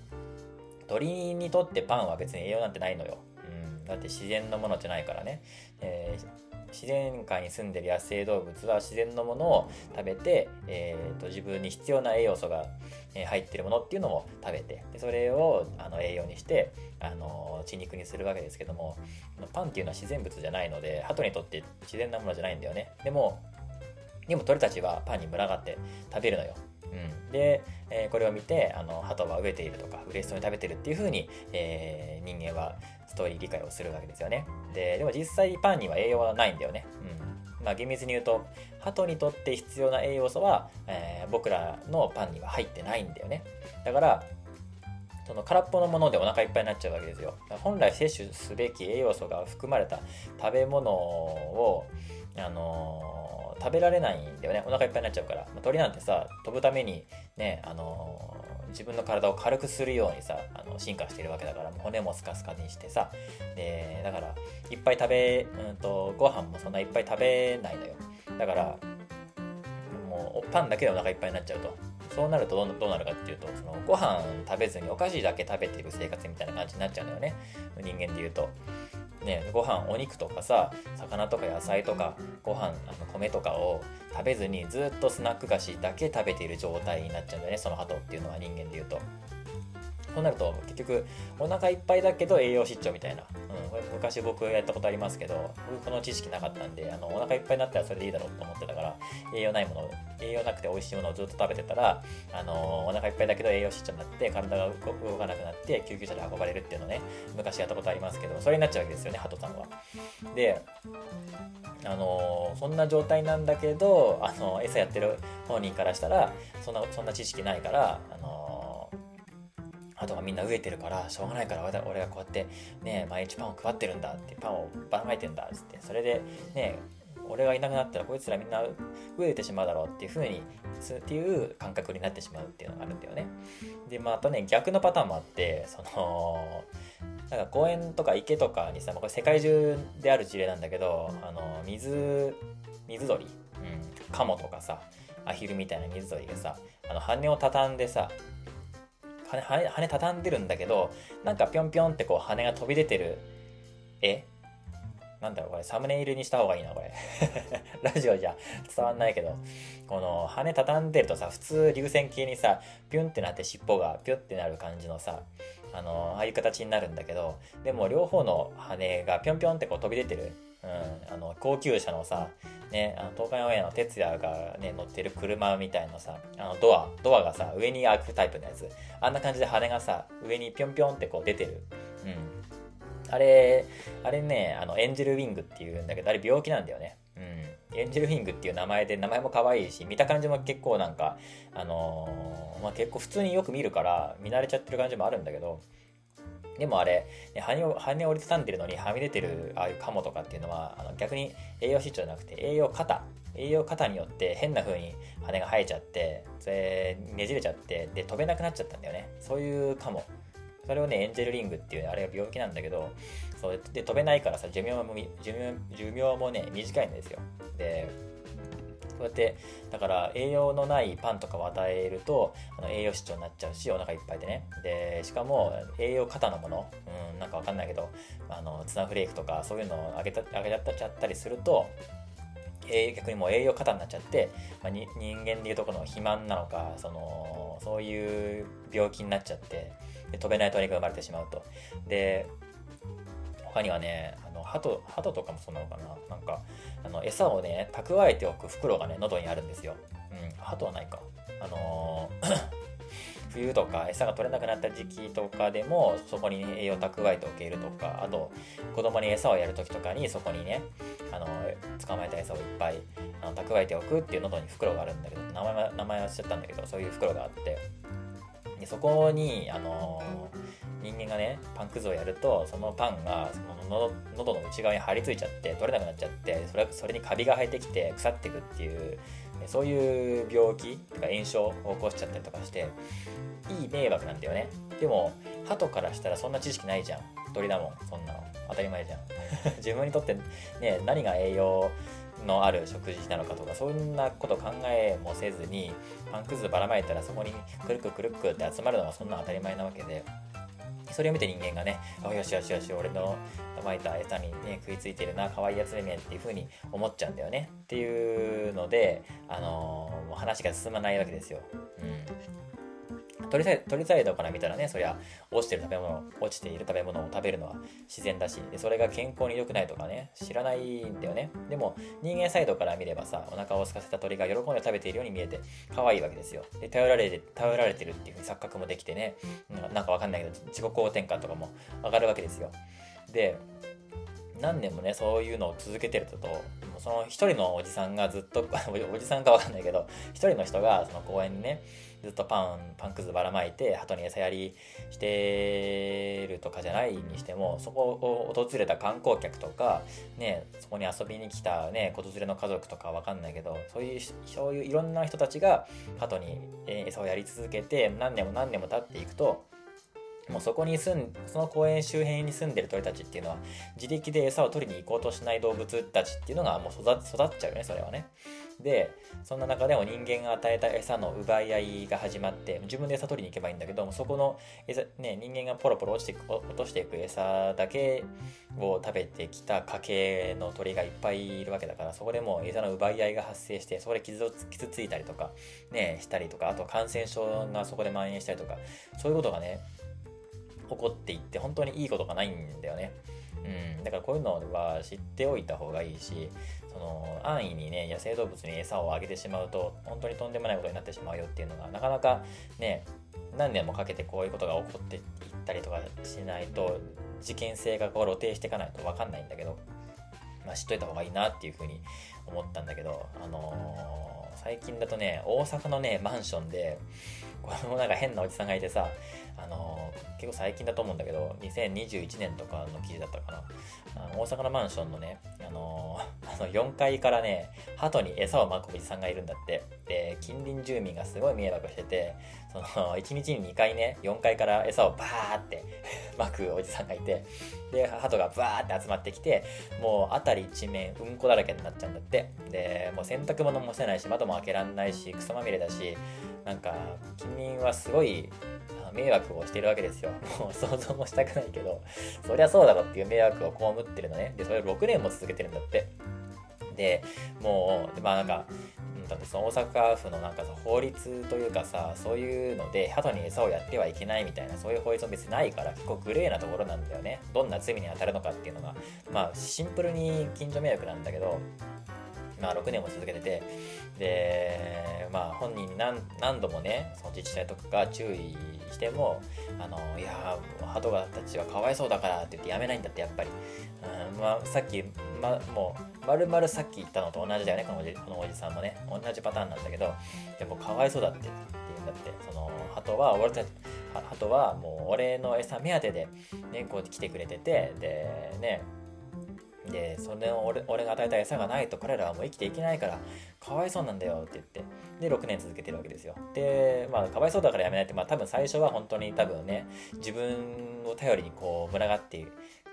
鳥にとってパンは別に栄養なんてないのよ、うん、だって自然のものじゃないからね、えー自然界に住んでる野生動物は自然のものを食べて、えーと、自分に必要な栄養素が入ってるものっていうのも食べてでそれをあの栄養にしてあの血肉にするわけですけどもパンっていうのは自然物じゃないので鳩にとって自然なものじゃないんだよね。でもでも鳥たちはパンに群がって食べるのよ。うん、で、えー、これを見てあの鳩は飢えているとか嬉しそうに食べてるっていう風に、えー、人間はストーリー理解をするわけですよね。ででも実際パンには栄養はないんだよね、うん。まあ、厳密に言うと鳩にとって必要な栄養素は、えー、僕らのパンには入ってないんだよね。だからその空っぽのものでお腹いっぱいになっちゃうわけですよ。本来摂取すべき栄養素が含まれた食べ物をあのー食べられないんだよね。お腹いっぱいになっちゃうから、まあ、鳥なんてさ飛ぶためにねあのー、自分の体を軽くするようにさあの進化してるわけだから骨もスカスカにしてさ。でだからいっぱい食べ、うんと、ご飯もそんないっぱい食べないのよ。だからもうパンだけでお腹いっぱいになっちゃうと。そうなるとどうなるかっていうとそのご飯食べずにお菓子だけ食べてる生活みたいな感じになっちゃうんだよね。人間で言うと。ね、ご飯お肉とかさ魚とか野菜とかご飯あの米とかを食べずにずっとスナック菓子だけ食べている状態になっちゃうんだよねその鳩っていうのは人間でいうと。そうなると結局お腹いっぱいだけど栄養失調みたいな、うん、これ昔僕やったことありますけど僕この知識なかったんであのお腹いっぱいになったらそれでいいだろうと思ってたから栄養ないもの栄養なくて美味しいものをずっと食べてたらあのお腹いっぱいだけど栄養失調になって体が動かなくなって救急車で運ばれるっていうのね昔やったことありますけどそれになっちゃうわけですよねハトさんは。であのそんな状態なんだけどあの餌やってる本人からしたらそんなそんな知識ないからあのあとはみんな飢えてるからしょうがないから俺がこうやってね毎日パンを配ってるんだってパンをばらまいてんだっつってそれでね俺がいなくなったらこいつらみんな飢えてしまうだろうっていう風にっていう感覚になってしまうっていうのがあるんだよね。でまあとね逆のパターンもあってそのなんか公園とか池とかにさ、ま、これ世界中である事例なんだけどあの水水鳥、うん、カモとかさアヒルみたいな水鳥がさあの羽を畳んでさ羽羽羽畳んでるんだけどなんかぴょんぴょんってこう羽が飛び出てる絵？なんだろうこれ。サムネイルにした方がいいなこれ。[laughs] ラジオじゃ伝わんないけど。この羽畳んでるとさ普通流線形にさピュンってなって尻尾がピュンってなる感じのさあのああいう形になるんだけどでも両方の羽がぴょんぴょんってこう飛び出てるうん、あの高級車のさ、ね、あの東海オンエアの哲也が、ね、乗ってる車みたいなさあのドアドアがさ上に開くタイプのやつ。あんな感じで羽がさ上にぴょんぴょんってこう出てる、うん、あれあれねあのエンジェルウィングっていうんだけどあれ病気なんだよね。うん、エンジェルウィングっていう名前で名前も可愛いし見た感じも結構なんかあのー、まあ、結構普通によく見るから見慣れちゃってる感じもあるんだけどでもあれ、羽を、羽を折りたたんでるのにはみ出てるああいうカモとかっていうのは、あの逆に栄養失調じゃなくて栄養過多。栄養過多によって変な風に羽が生えちゃって、それねじれちゃって、で飛べなくなっちゃったんだよね。そういうカモ。それをね、エンジェルリングっていうあれが病気なんだけど、そうで飛べないからさ、寿命も寿命寿命もね、短いんですよ。で、こうやってだから栄養のないパンとかを与えるとあの栄養失調になっちゃうしお腹いっぱいでね。でしかも栄養過多のもの、うん、なんかわかんないけどあのツナフレークとかそういうのをあげたあげちゃったりすると逆にもう栄養過多になっちゃって、まあ、人間でいうとこの肥満なのかそのそういう病気になっちゃってで飛べない鳥が生まれてしまうと。で他にはね鳩鳩とかもそうなのかな？なんかあの餌をね蓄えておく袋がね喉にあるんですよ。うん鳩はないか。あのー [coughs] 冬とか餌が取れなくなった時期とかでもそこに栄養蓄えておけるとかあと子供に餌をやる時とかにそこにねあの捕まえた餌をいっぱいあの蓄えておくっていう喉に袋があるんだけど名前名前忘れちゃったんだけどそういう袋があって。でそこにあの人間がねパンくずをやるとそのパンがその喉の内側に張り付いちゃって取れなくなっちゃってそれそれにカビが生えてきて腐っていくっていうそういう病気とか炎症を起こしちゃったりとかしていい迷惑なんだよね。でも鳩からしたらそんな知識ないじゃん。鳥だもんそんなの。当たり前じゃん。[laughs] 自分にとってね何が栄養のある食事なのかとかそんなこと考えもせずにパンくずばらまいたらそこにくるくくるくって集まるのがそんな当たり前なわけで。それを見て人間がね、あよしよしよし、俺のまいた餌にね、食いついてるな、可愛いやつめめっていう風に思っちゃうんだよね。っていうので、あのー、話が進まないわけですよ。うん。鳥サイドから見たらねそりゃ落ちてる食べ物落ちている食べ物を食べるのは自然だしでそれが健康に良くないとかね知らないんだよね。でも人間サイドから見ればさお腹を空かせた鳥が喜んで食べているように見えて可愛いわけですよ。で頼られて頼られてるっていう風に錯覚もできてねなんかわかんないけど自己肯定感とかも上がるわけですよ。で何年もねそういうのを続けてるとその一人のおじさんがずっと [laughs] おじさんかわかんないけど一人の人がその公園にねずっとパンパンくずばらまいて鳩に餌やりしてるとかじゃないにしてもそこを訪れた観光客とかねそこに遊びに来たね子連れの家族とかわかんないけどそういうそういういろんな人たちが鳩に餌をやり続けて何年も何年も経っていくともうそこに住ん、その公園周辺に住んでる鳥たちっていうのは、自力で餌を取りに行こうとしない動物たちっていうのがもう育っちゃうよね、それはね。で、そんな中でも人間が与えた餌の奪い合いが始まって、自分で餌取りに行けばいいんだけども、そこの餌、ね、人間がポロポロ落ちて、落としていく餌だけを食べてきた家系の鳥がいっぱいいるわけだから、そこでも餌の奪い合いが発生して、そこで傷を傷ついたりとか、ね、したりとか、あと感染症がそこで蔓延したりとか、そういうことがね、起こっていって本当にいいことがないんだよね。うん、だからこういうのは知っておいた方がいいしその安易にね野生動物に餌をあげてしまうと本当にとんでもないことになってしまうよっていうのがなかなかね何年もかけてこういうことが起こっていったりとかしないと事件性がこう露呈していかないと分かんないんだけど、まあ、知っといた方がいいなっていうふうに思ったんだけど、あのー、最近だとね大阪のねマンションでこれもなんか変なおじさんがいてさあの結構最近だと思うんだけど2021年とかの記事だったかな。あの大阪のマンションのね、あの [laughs] あの4階からね鳩に餌をまくおじさんがいるんだって。で近隣住民がすごい迷惑しててその1日に2回ね4階から餌をバーって [laughs] まくおじさんがいてで鳩がバーって集まってきてもう辺り一面うんこだらけになっちゃうんだって。でもう洗濯物もせないし窓も開けらんないしクソまみれだしなんか近隣はすごい迷惑をしてるわけですよ。[laughs] もう想像もしたくないけど、そりゃそうだろっていう迷惑を被ってるのね。で、それを6年も続けてるんだって。で、もう、まあなんか、だってその大阪府のなんかさ法律というかさそういうので鳩に餌をやってはいけないみたいなそういう法律も別にないから結構グレーなところなんだよねどんな罪に当たるのかっていうのがまあシンプルに近所迷惑なんだけどまあ、6年も続けててで、まあ、本人に何何度もねその自治体とかが注意してもあのいや鳩がたちはかわいそうだからって言ってやめないんだってやっぱり、うんまあ、さっき、ま、もう丸々さっき言ったのと同じだよねこのおじこのおじさんもね。同じパターンなんだけどでもかわいそうだってって言うんだって。その鳩は俺たち鳩はもう俺の餌目当てで、ね、こう来てくれててでねでそれを俺俺が与えた餌がないと彼らはもう生きていけないからかわいそうなんだよって言って。で6年続けてるわけですよ。でまあかわいそうだからやめないってまあ多分最初は本当に多分ね自分を頼りにこう群がって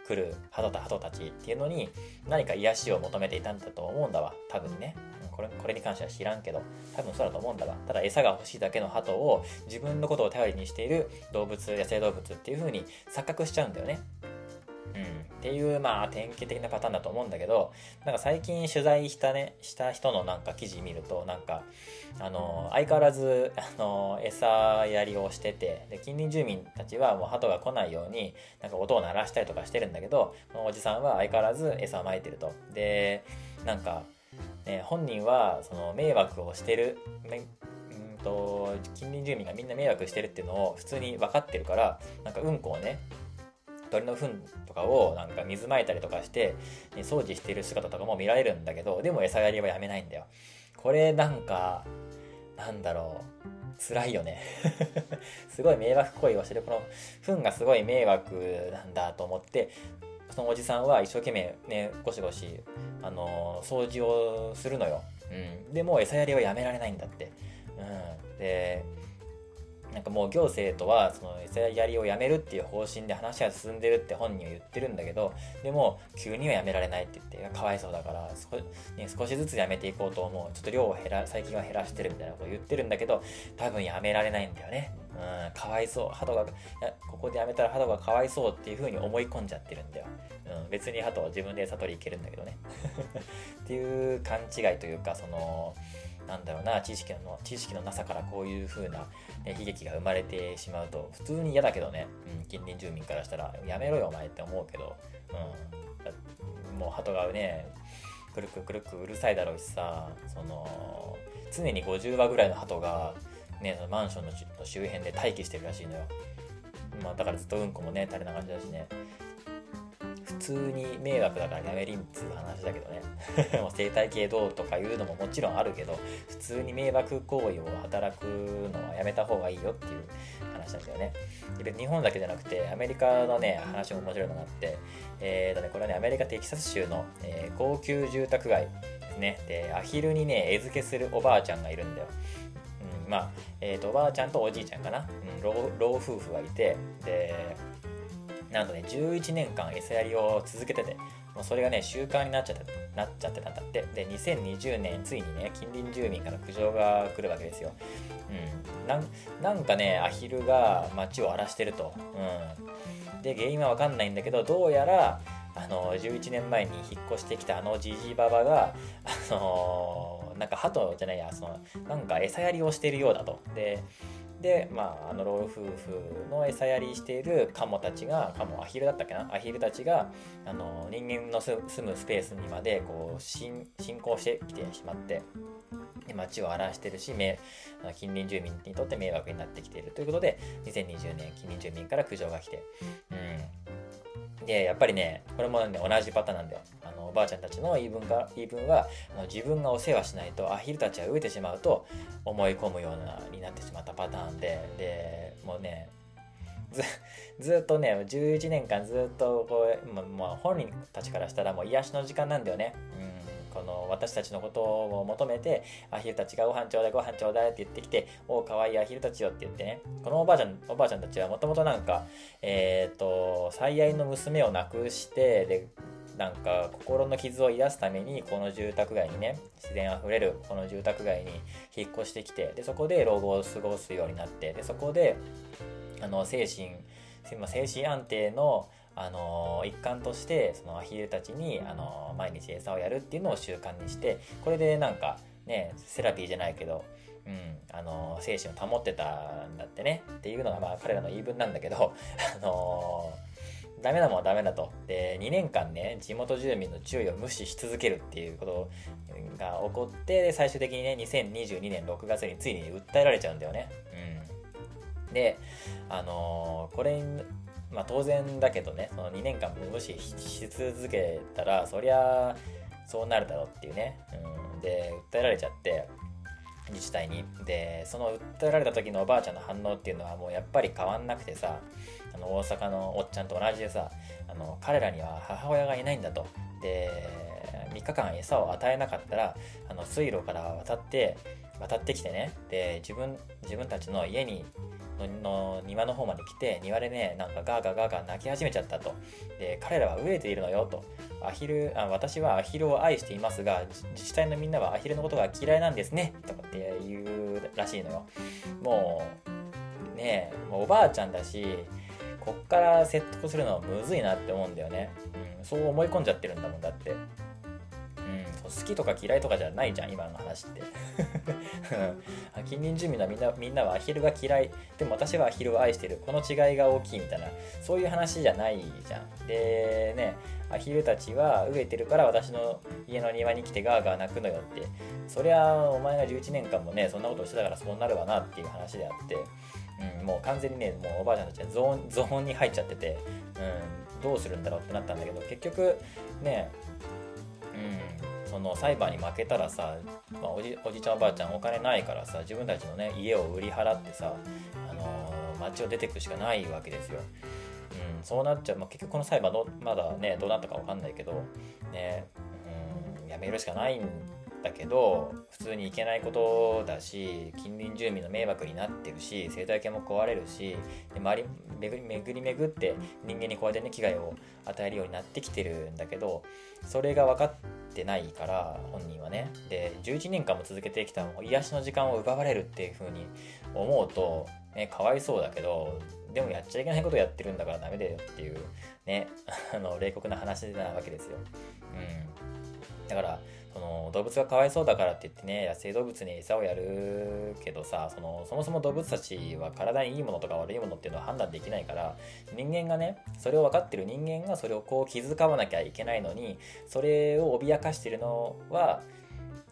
くる鳩と鳩たちっていうのに何か癒しを求めていたんだと思うんだわ。多分ね。これこれに関しては知らんけど多分そうだと思うんだわ。ただ餌が欲しいだけの鳩を自分のことを頼りにしている動物野生動物っていう風に錯覚しちゃうんだよね。うん、っていうまあ典型的なパターンだと思うんだけどなんか最近取材したねした人のなんか記事見るとなんかあの相変わらずあの餌やりをしててで近隣住民たちはもう鳩が来ないようになんか音を鳴らしたりとかしてるんだけどこのおじさんは相変わらず餌をまいてると。でなんか、ね、本人はその迷惑をしてると近隣住民がみんな迷惑してるっていうのを普通に分かってるからなんかうんこをね鳥の糞とかをなんか水まいたりとかして、ね、掃除している姿とかも見られるんだけどでも餌やりはやめないんだよ。これなんかなんだろう辛いよね。[laughs] すごい迷惑行為をしてる。この糞がすごい迷惑なんだと思ってそのおじさんは一生懸命ねゴシゴシあの、掃除をするのよ。うん、でも餌やりはやめられないんだって、うん、でなんかもう行政とはその餌やりをやめるっていう方針で話が進んでるって本人は言ってるんだけどでも急にはやめられないって言ってかわいそうだから少,、ね、少しずつやめていこうと思うちょっと量を減ら最近は減らしてるみたいなこと言ってるんだけど多分やめられないんだよね。うんかわいそう鳩がここでやめたら鳩がかわいそうっていう風に思い込んじゃってるんだよ、うん、別に鳩は自分で餌取り行けるんだけどね。[laughs] っていう勘違いというかそのなんだろうな知識の知識のなさからこういう風な、ね、悲劇が生まれてしまうと普通に嫌だけどね、うん、近隣住民からしたらやめろよお前って思うけど、うん、もう鳩がねくるくるくるくうるさいだろうしさその常に50羽ぐらいの鳩が、ね、そのマンションの周辺で待機してるらしいのよ、まあ、だからずっとうんこもね垂れ流しだしね。通に迷惑だからやめりんっつう話だけどね。[laughs] 生態系どうとかいうのももちろんあるけど普通に迷惑行為を働くのはやめた方がいいよっていう話なんだよね。で日本だけじゃなくてアメリカのね話も面白いのがあってえーとねこれはねアメリカテキサス州の、えー、高級住宅街ですね。でアヒルにね餌付けするおばあちゃんがいるんだよ。うん、まあ、えーと、おばあちゃんとおじいちゃんかな、うん、老夫婦がいてでなんとね、11年間餌やりを続けてて、もうそれがね、習慣になっちゃってなっちゃってたんだって。で、2020年、ついにね、近隣住民から苦情が来るわけですよ。うん。なんかね、アヒルが街を荒らしてると。うん。で、原因はわかんないんだけど、どうやら、あの、11年前に引っ越してきたあのじじばばが、あのー、なんか鳩じゃないや、その、なんか餌やりをしてるようだと。で、で、まあ、あの老夫婦の餌やりしているカモたちがカモアヒルだったっけな？アヒルたちがあの人間の住むスペースにまでこう進行してきてしまってで街を荒らしてるし近隣住民にとって迷惑になってきているということで2020年近隣住民から苦情が来て、うん、でやっぱりねこれも、ね、同じパターンなんだよあのおばあちゃんたちの言い分が言い分はあの自分がお世話しないとアヒルたちは飢えてしまうと思い込むようなになってしまったパターンででもうねずっとね11年間ずっとこう、ままあ、本人たちからしたらもう癒しの時間なんだよね。うんこの私たちのことを求めてアヒルたちがご飯ちょうだいご飯ちょうだいって言ってきておおかわいいアヒルたちよって言ってね。このおばあちゃんおばあちゃんたちはもともとなんかえっ、ー、と最愛の娘を亡くしてでなんか心の傷を癒すためにこの住宅街にね自然あふれるこの住宅街に引っ越してきてでそこで老後を過ごすようになってでそこであの精神精神安定のあの一環としてそのアヒルたちにあの毎日餌をやるっていうのを習慣にしてこれでなんかねセラピーじゃないけどうん、あの精神を保ってたんだってねっていうのがまあ彼らの言い分なんだけど、[laughs] あのダメなもんはダメだと。で、2年間ね、地元住民の注意を無視し続けるっていうことが起こって、最終的にね、2022年6月についに訴えられちゃうんだよね。うん。で、あのー、これまあ当然だけどね、その2年間無視し続けたら、そりゃ、そうなるだろうっていうね。うん。で、訴えられちゃって、自治体に。で、その訴えられた時のおばあちゃんの反応っていうのはもうやっぱり変わんなくてさ、あの大阪のおっちゃんと同じでさあの彼らには母親がいないんだとで3日間餌を与えなかったらあの水路から渡って渡ってきてねで自分自分たちの家にの庭の方まで来て庭でねなんかガーガーガーガー泣き始めちゃったとで彼らは飢えているのよとアヒルあ私はアヒルを愛していますが自治体のみんなはアヒルのことが嫌いなんですねとかって言うらしいのよもうねもうおばあちゃんだしこっから説得するのはむずいなって思うんだよね。うん、そう思い込んじゃってるんだもん、だって。好きとか嫌いとかじゃないじゃん、今の話って。[laughs] 近隣住民のみんなみんなはアヒルが嫌い。でも私はアヒルを愛してる。この違いが大きいみたいな、そういう話じゃないじゃん。で、ね、アヒルたちは飢えてるから私の家の庭に来てガーガー泣くのよって。そりゃ、お前が11年間もね、そんなことしてたからそうなるわなっていう話であって。うん、もう完全にねもうおばあちゃんたちはゾーン [laughs] ゾーンに入っちゃってて、うん、どうするんだろうってなったんだけど結局ね、うん、その裁判に負けたらさ、まあ、おじおじちゃんおばあちゃんお金ないからさ自分たちのね家を売り払ってさ、あのー、街を出てくしかないわけですよ。うん、そうなっちゃう、まあ、結局この裁判のまだねどうなったか分かんないけどね、うん、やめるしかないんだけど普通に行けないことだし近隣住民の迷惑になってるし生態系も壊れるしで周り巡り巡り巡って人間にこうやってね危害を与えるようになってきてるんだけどそれが分かってないから本人はねで11年間も続けてきたもう癒しの時間を奪われるっていう風に思うと、ね、かわいそうだけどでもやっちゃいけないことやってるんだからダメだよっていうねあの冷酷な話なわけですよ。うん、だからその動物がかわいそうだからって言ってね野生動物に餌をやるけどさそのそもそも動物たちは体にいいものとか悪いものっていうのは判断できないから人間がねそれを分かってる人間がそれをこう気遣わなきゃいけないのにそれを脅かしてるのは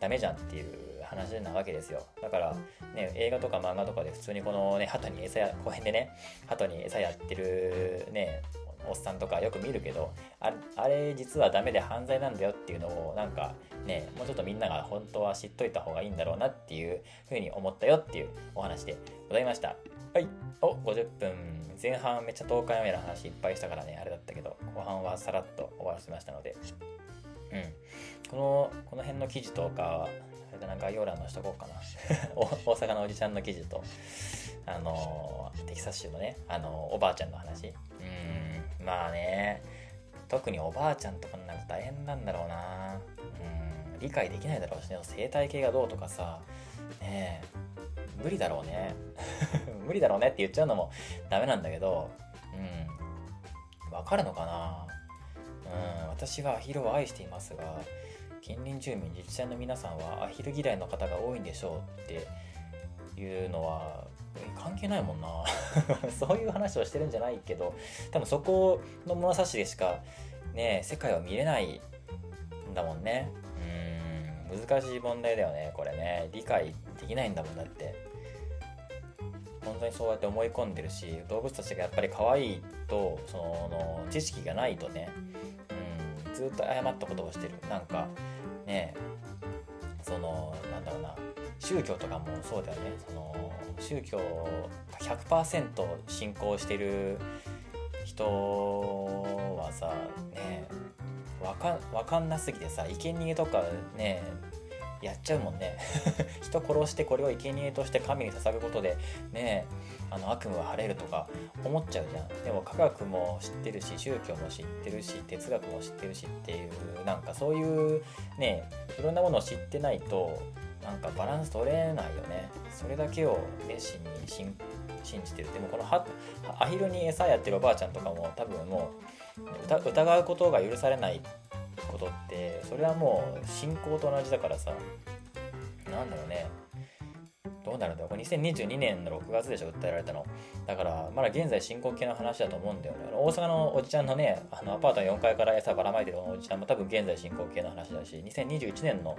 ダメじゃんっていう話なわけですよ。だからね映画とか漫画とかで普通にこのね鳩に餌や公園でね鳩に餌やってるねおっさんとかよく見るけどああれ実はダメで犯罪なんだよっていうのをなんかねもうちょっとみんなが本当は知っといた方がいいんだろうなっていうふうに思ったよっていうお話でございました。はい。お50分前半めっちゃ東海オンエアの話いっぱいしたからねあれだったけど後半はさらっと終わらせましたので。うん。このこの辺の記事とかあれだな概要欄のしとこうかな。[laughs] 大阪のおじちゃんの記事とあのテキサス州のねあのおばあちゃんの話。うんまあね特におばあちゃんとかになると大変なんだろうな。うん理解できないだろうしね。生態系がどうとかさね無理だろうね。[laughs] 無理だろうねって言っちゃうのもダメなんだけどうんわかるのかな。うん私はアヒルを愛していますが近隣住民自治体の皆さんはアヒル嫌いの方が多いんでしょうっていうのは関係ないもんな。[laughs] そういう話をしてるんじゃないけど多分そこの物差しでしかね世界を見れないんだもんね。うん難しい問題だよねこれね。理解できないんだもんだって。本当にそうやって思い込んでるし動物たちがやっぱり可愛いとその知識がないとね、うん、ずっと誤ったことをしてる。なんかねそのなんだろうな。宗教とかもそうだよね。その宗教100%信仰してる人はさねわか分かんなすぎてさ生贄とかねやっちゃうもんね。[laughs] 人殺してこれを生贄として神に捧ぐことでねあの悪夢は晴れるとか思っちゃうじゃん。でも科学も知ってるし宗教も知ってるし哲学も知ってるしっていうなんかそういうねいろんなものを知ってないとなんかバランス取れないよね。それだけを熱心に信じてる。でもこのはアヒルに餌やってるおばあちゃんとかも多分もう疑うことが許されないことってそれはもう信仰と同じだからさ。なんだろうね。どうなるんだろう。これ2022年の6月でしょ訴えられたの。だからまだ現在進行形の話だと思うんだよね。大阪のおじちゃんのねあのアパートの4階から餌ばらまいてるおじちゃんも多分現在進行形の話だし2021年の、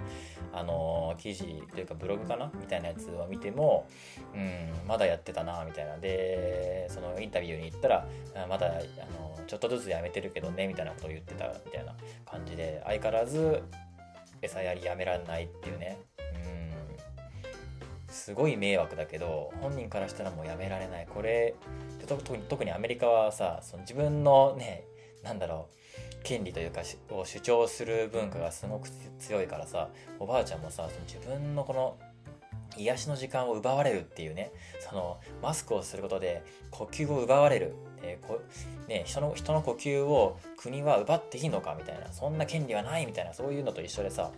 あのー、記事というかブログかなみたいなやつを見てもうんまだやってたなみたいな。でそのインタビューに行ったらまだ、あのー、ちょっとずつやめてるけどねみたいなことを言ってたみたいな感じで相変わらず餌やりやめられないっていうね。うん。すごい迷惑だけど本人からしたらもうやめられない。これ特にアメリカはさその自分のねなんだろう権利というかを主張する文化がすごく強いからさおばあちゃんもさその自分のこの癒しの時間を奪われるっていうねそのマスクをすることで呼吸を奪われる。えーこね、人の人の呼吸を国は奪っていいのかみたいなそんな権利はないみたいなそういうのと一緒でさ、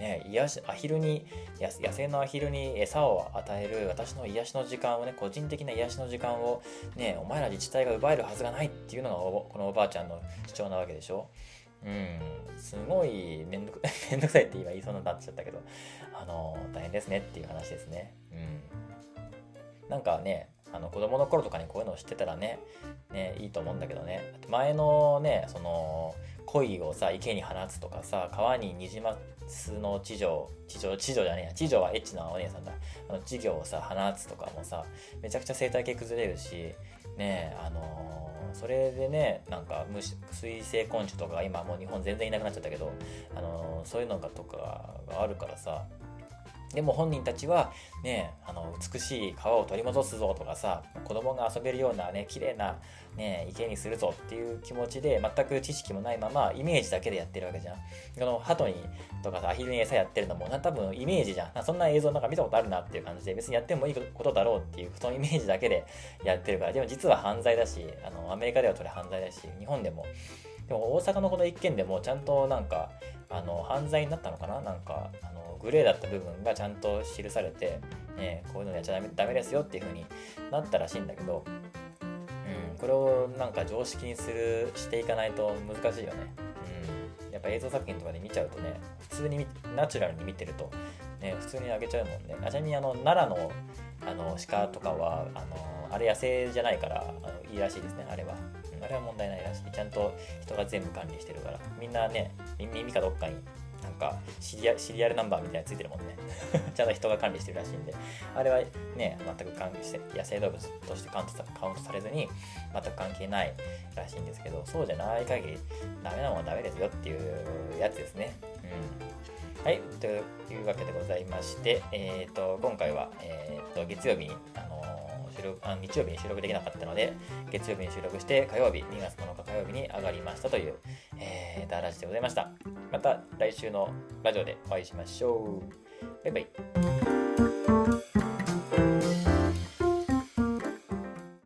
ね、癒しアヒルに野生のアヒルに餌を与える私の癒しの時間をね個人的な癒しの時間を、ね、お前ら自治体が奪えるはずがないっていうのがこのおばあちゃんの主張なわけでしょ？うん、すごいめんどく [laughs] めんどくさいって今言いそうになっちゃったけど、あの大変ですねっていう話ですね。うん。なんかね、あの子供の頃とかにこういうのを知ってたらねねいいと思うんだけどね。前のねその鯉をさ池に放つとかさ川にニジマスの地上地上地上じゃねえや地上はエッチなお姉さんだ。あの稚魚をさ放つとかもさめちゃくちゃ生態系崩れるしねあのー、それでねなんか虫水生昆虫とか今もう日本全然いなくなっちゃったけど、あのー、そういうのがとかがあるからさでも本人たちはねあの美しい川を取り戻すぞとかさ子供が遊べるようなね綺麗なね池にするぞっていう気持ちで全く知識もないままイメージだけでやってるわけじゃん。この鳩にとかさアヒルに餌やってるのも多分イメージじゃん。そんな映像なんか見たことあるなっていう感じで別にやってもいいことだろうっていうそのイメージだけでやってるからでも実は犯罪だしあのアメリカではそれ犯罪だし日本でもでも大阪のこの一件でもちゃんとなんかあの犯罪になったのかな？なんかあのグレーだった部分がちゃんと記されて、ね、こういうのやっちゃダメダメですよっていう風になったらしいんだけど、うん、これをなんか常識にするしていかないと難しいよね。うん、やっぱ映像作品とかで見ちゃうとね普通にナチュラルに見てると、ね、普通にあげちゃうもんねあ。ちなみにあの奈良のあの鹿とかはあのあれ野生じゃないからあのいいらしいですねあれは。あれは問題ないらしい。ちゃんと人が全部管理してるから。みんなね、耳かどっかになんかシリアシリアルナンバーみたいなのついてるもんね。[laughs] ちゃんと人が管理してるらしいんで。あれはね、全く関係して野生動物としてカウントカウントされずに全く関係ないらしいんですけど、そうじゃない限りダメなものはダメですよっていうやつですね。うん。はい、というわけでございまして、えっ、ー、と、今回は、え、ー、と、月曜日に、あの収録あ日曜日に収録できなかったので、月曜日に収録して火曜日、2月7日火曜日に上がりましたという、えー、ダラジでございました。また来週のラジオでお会いしましょう。バイバイ。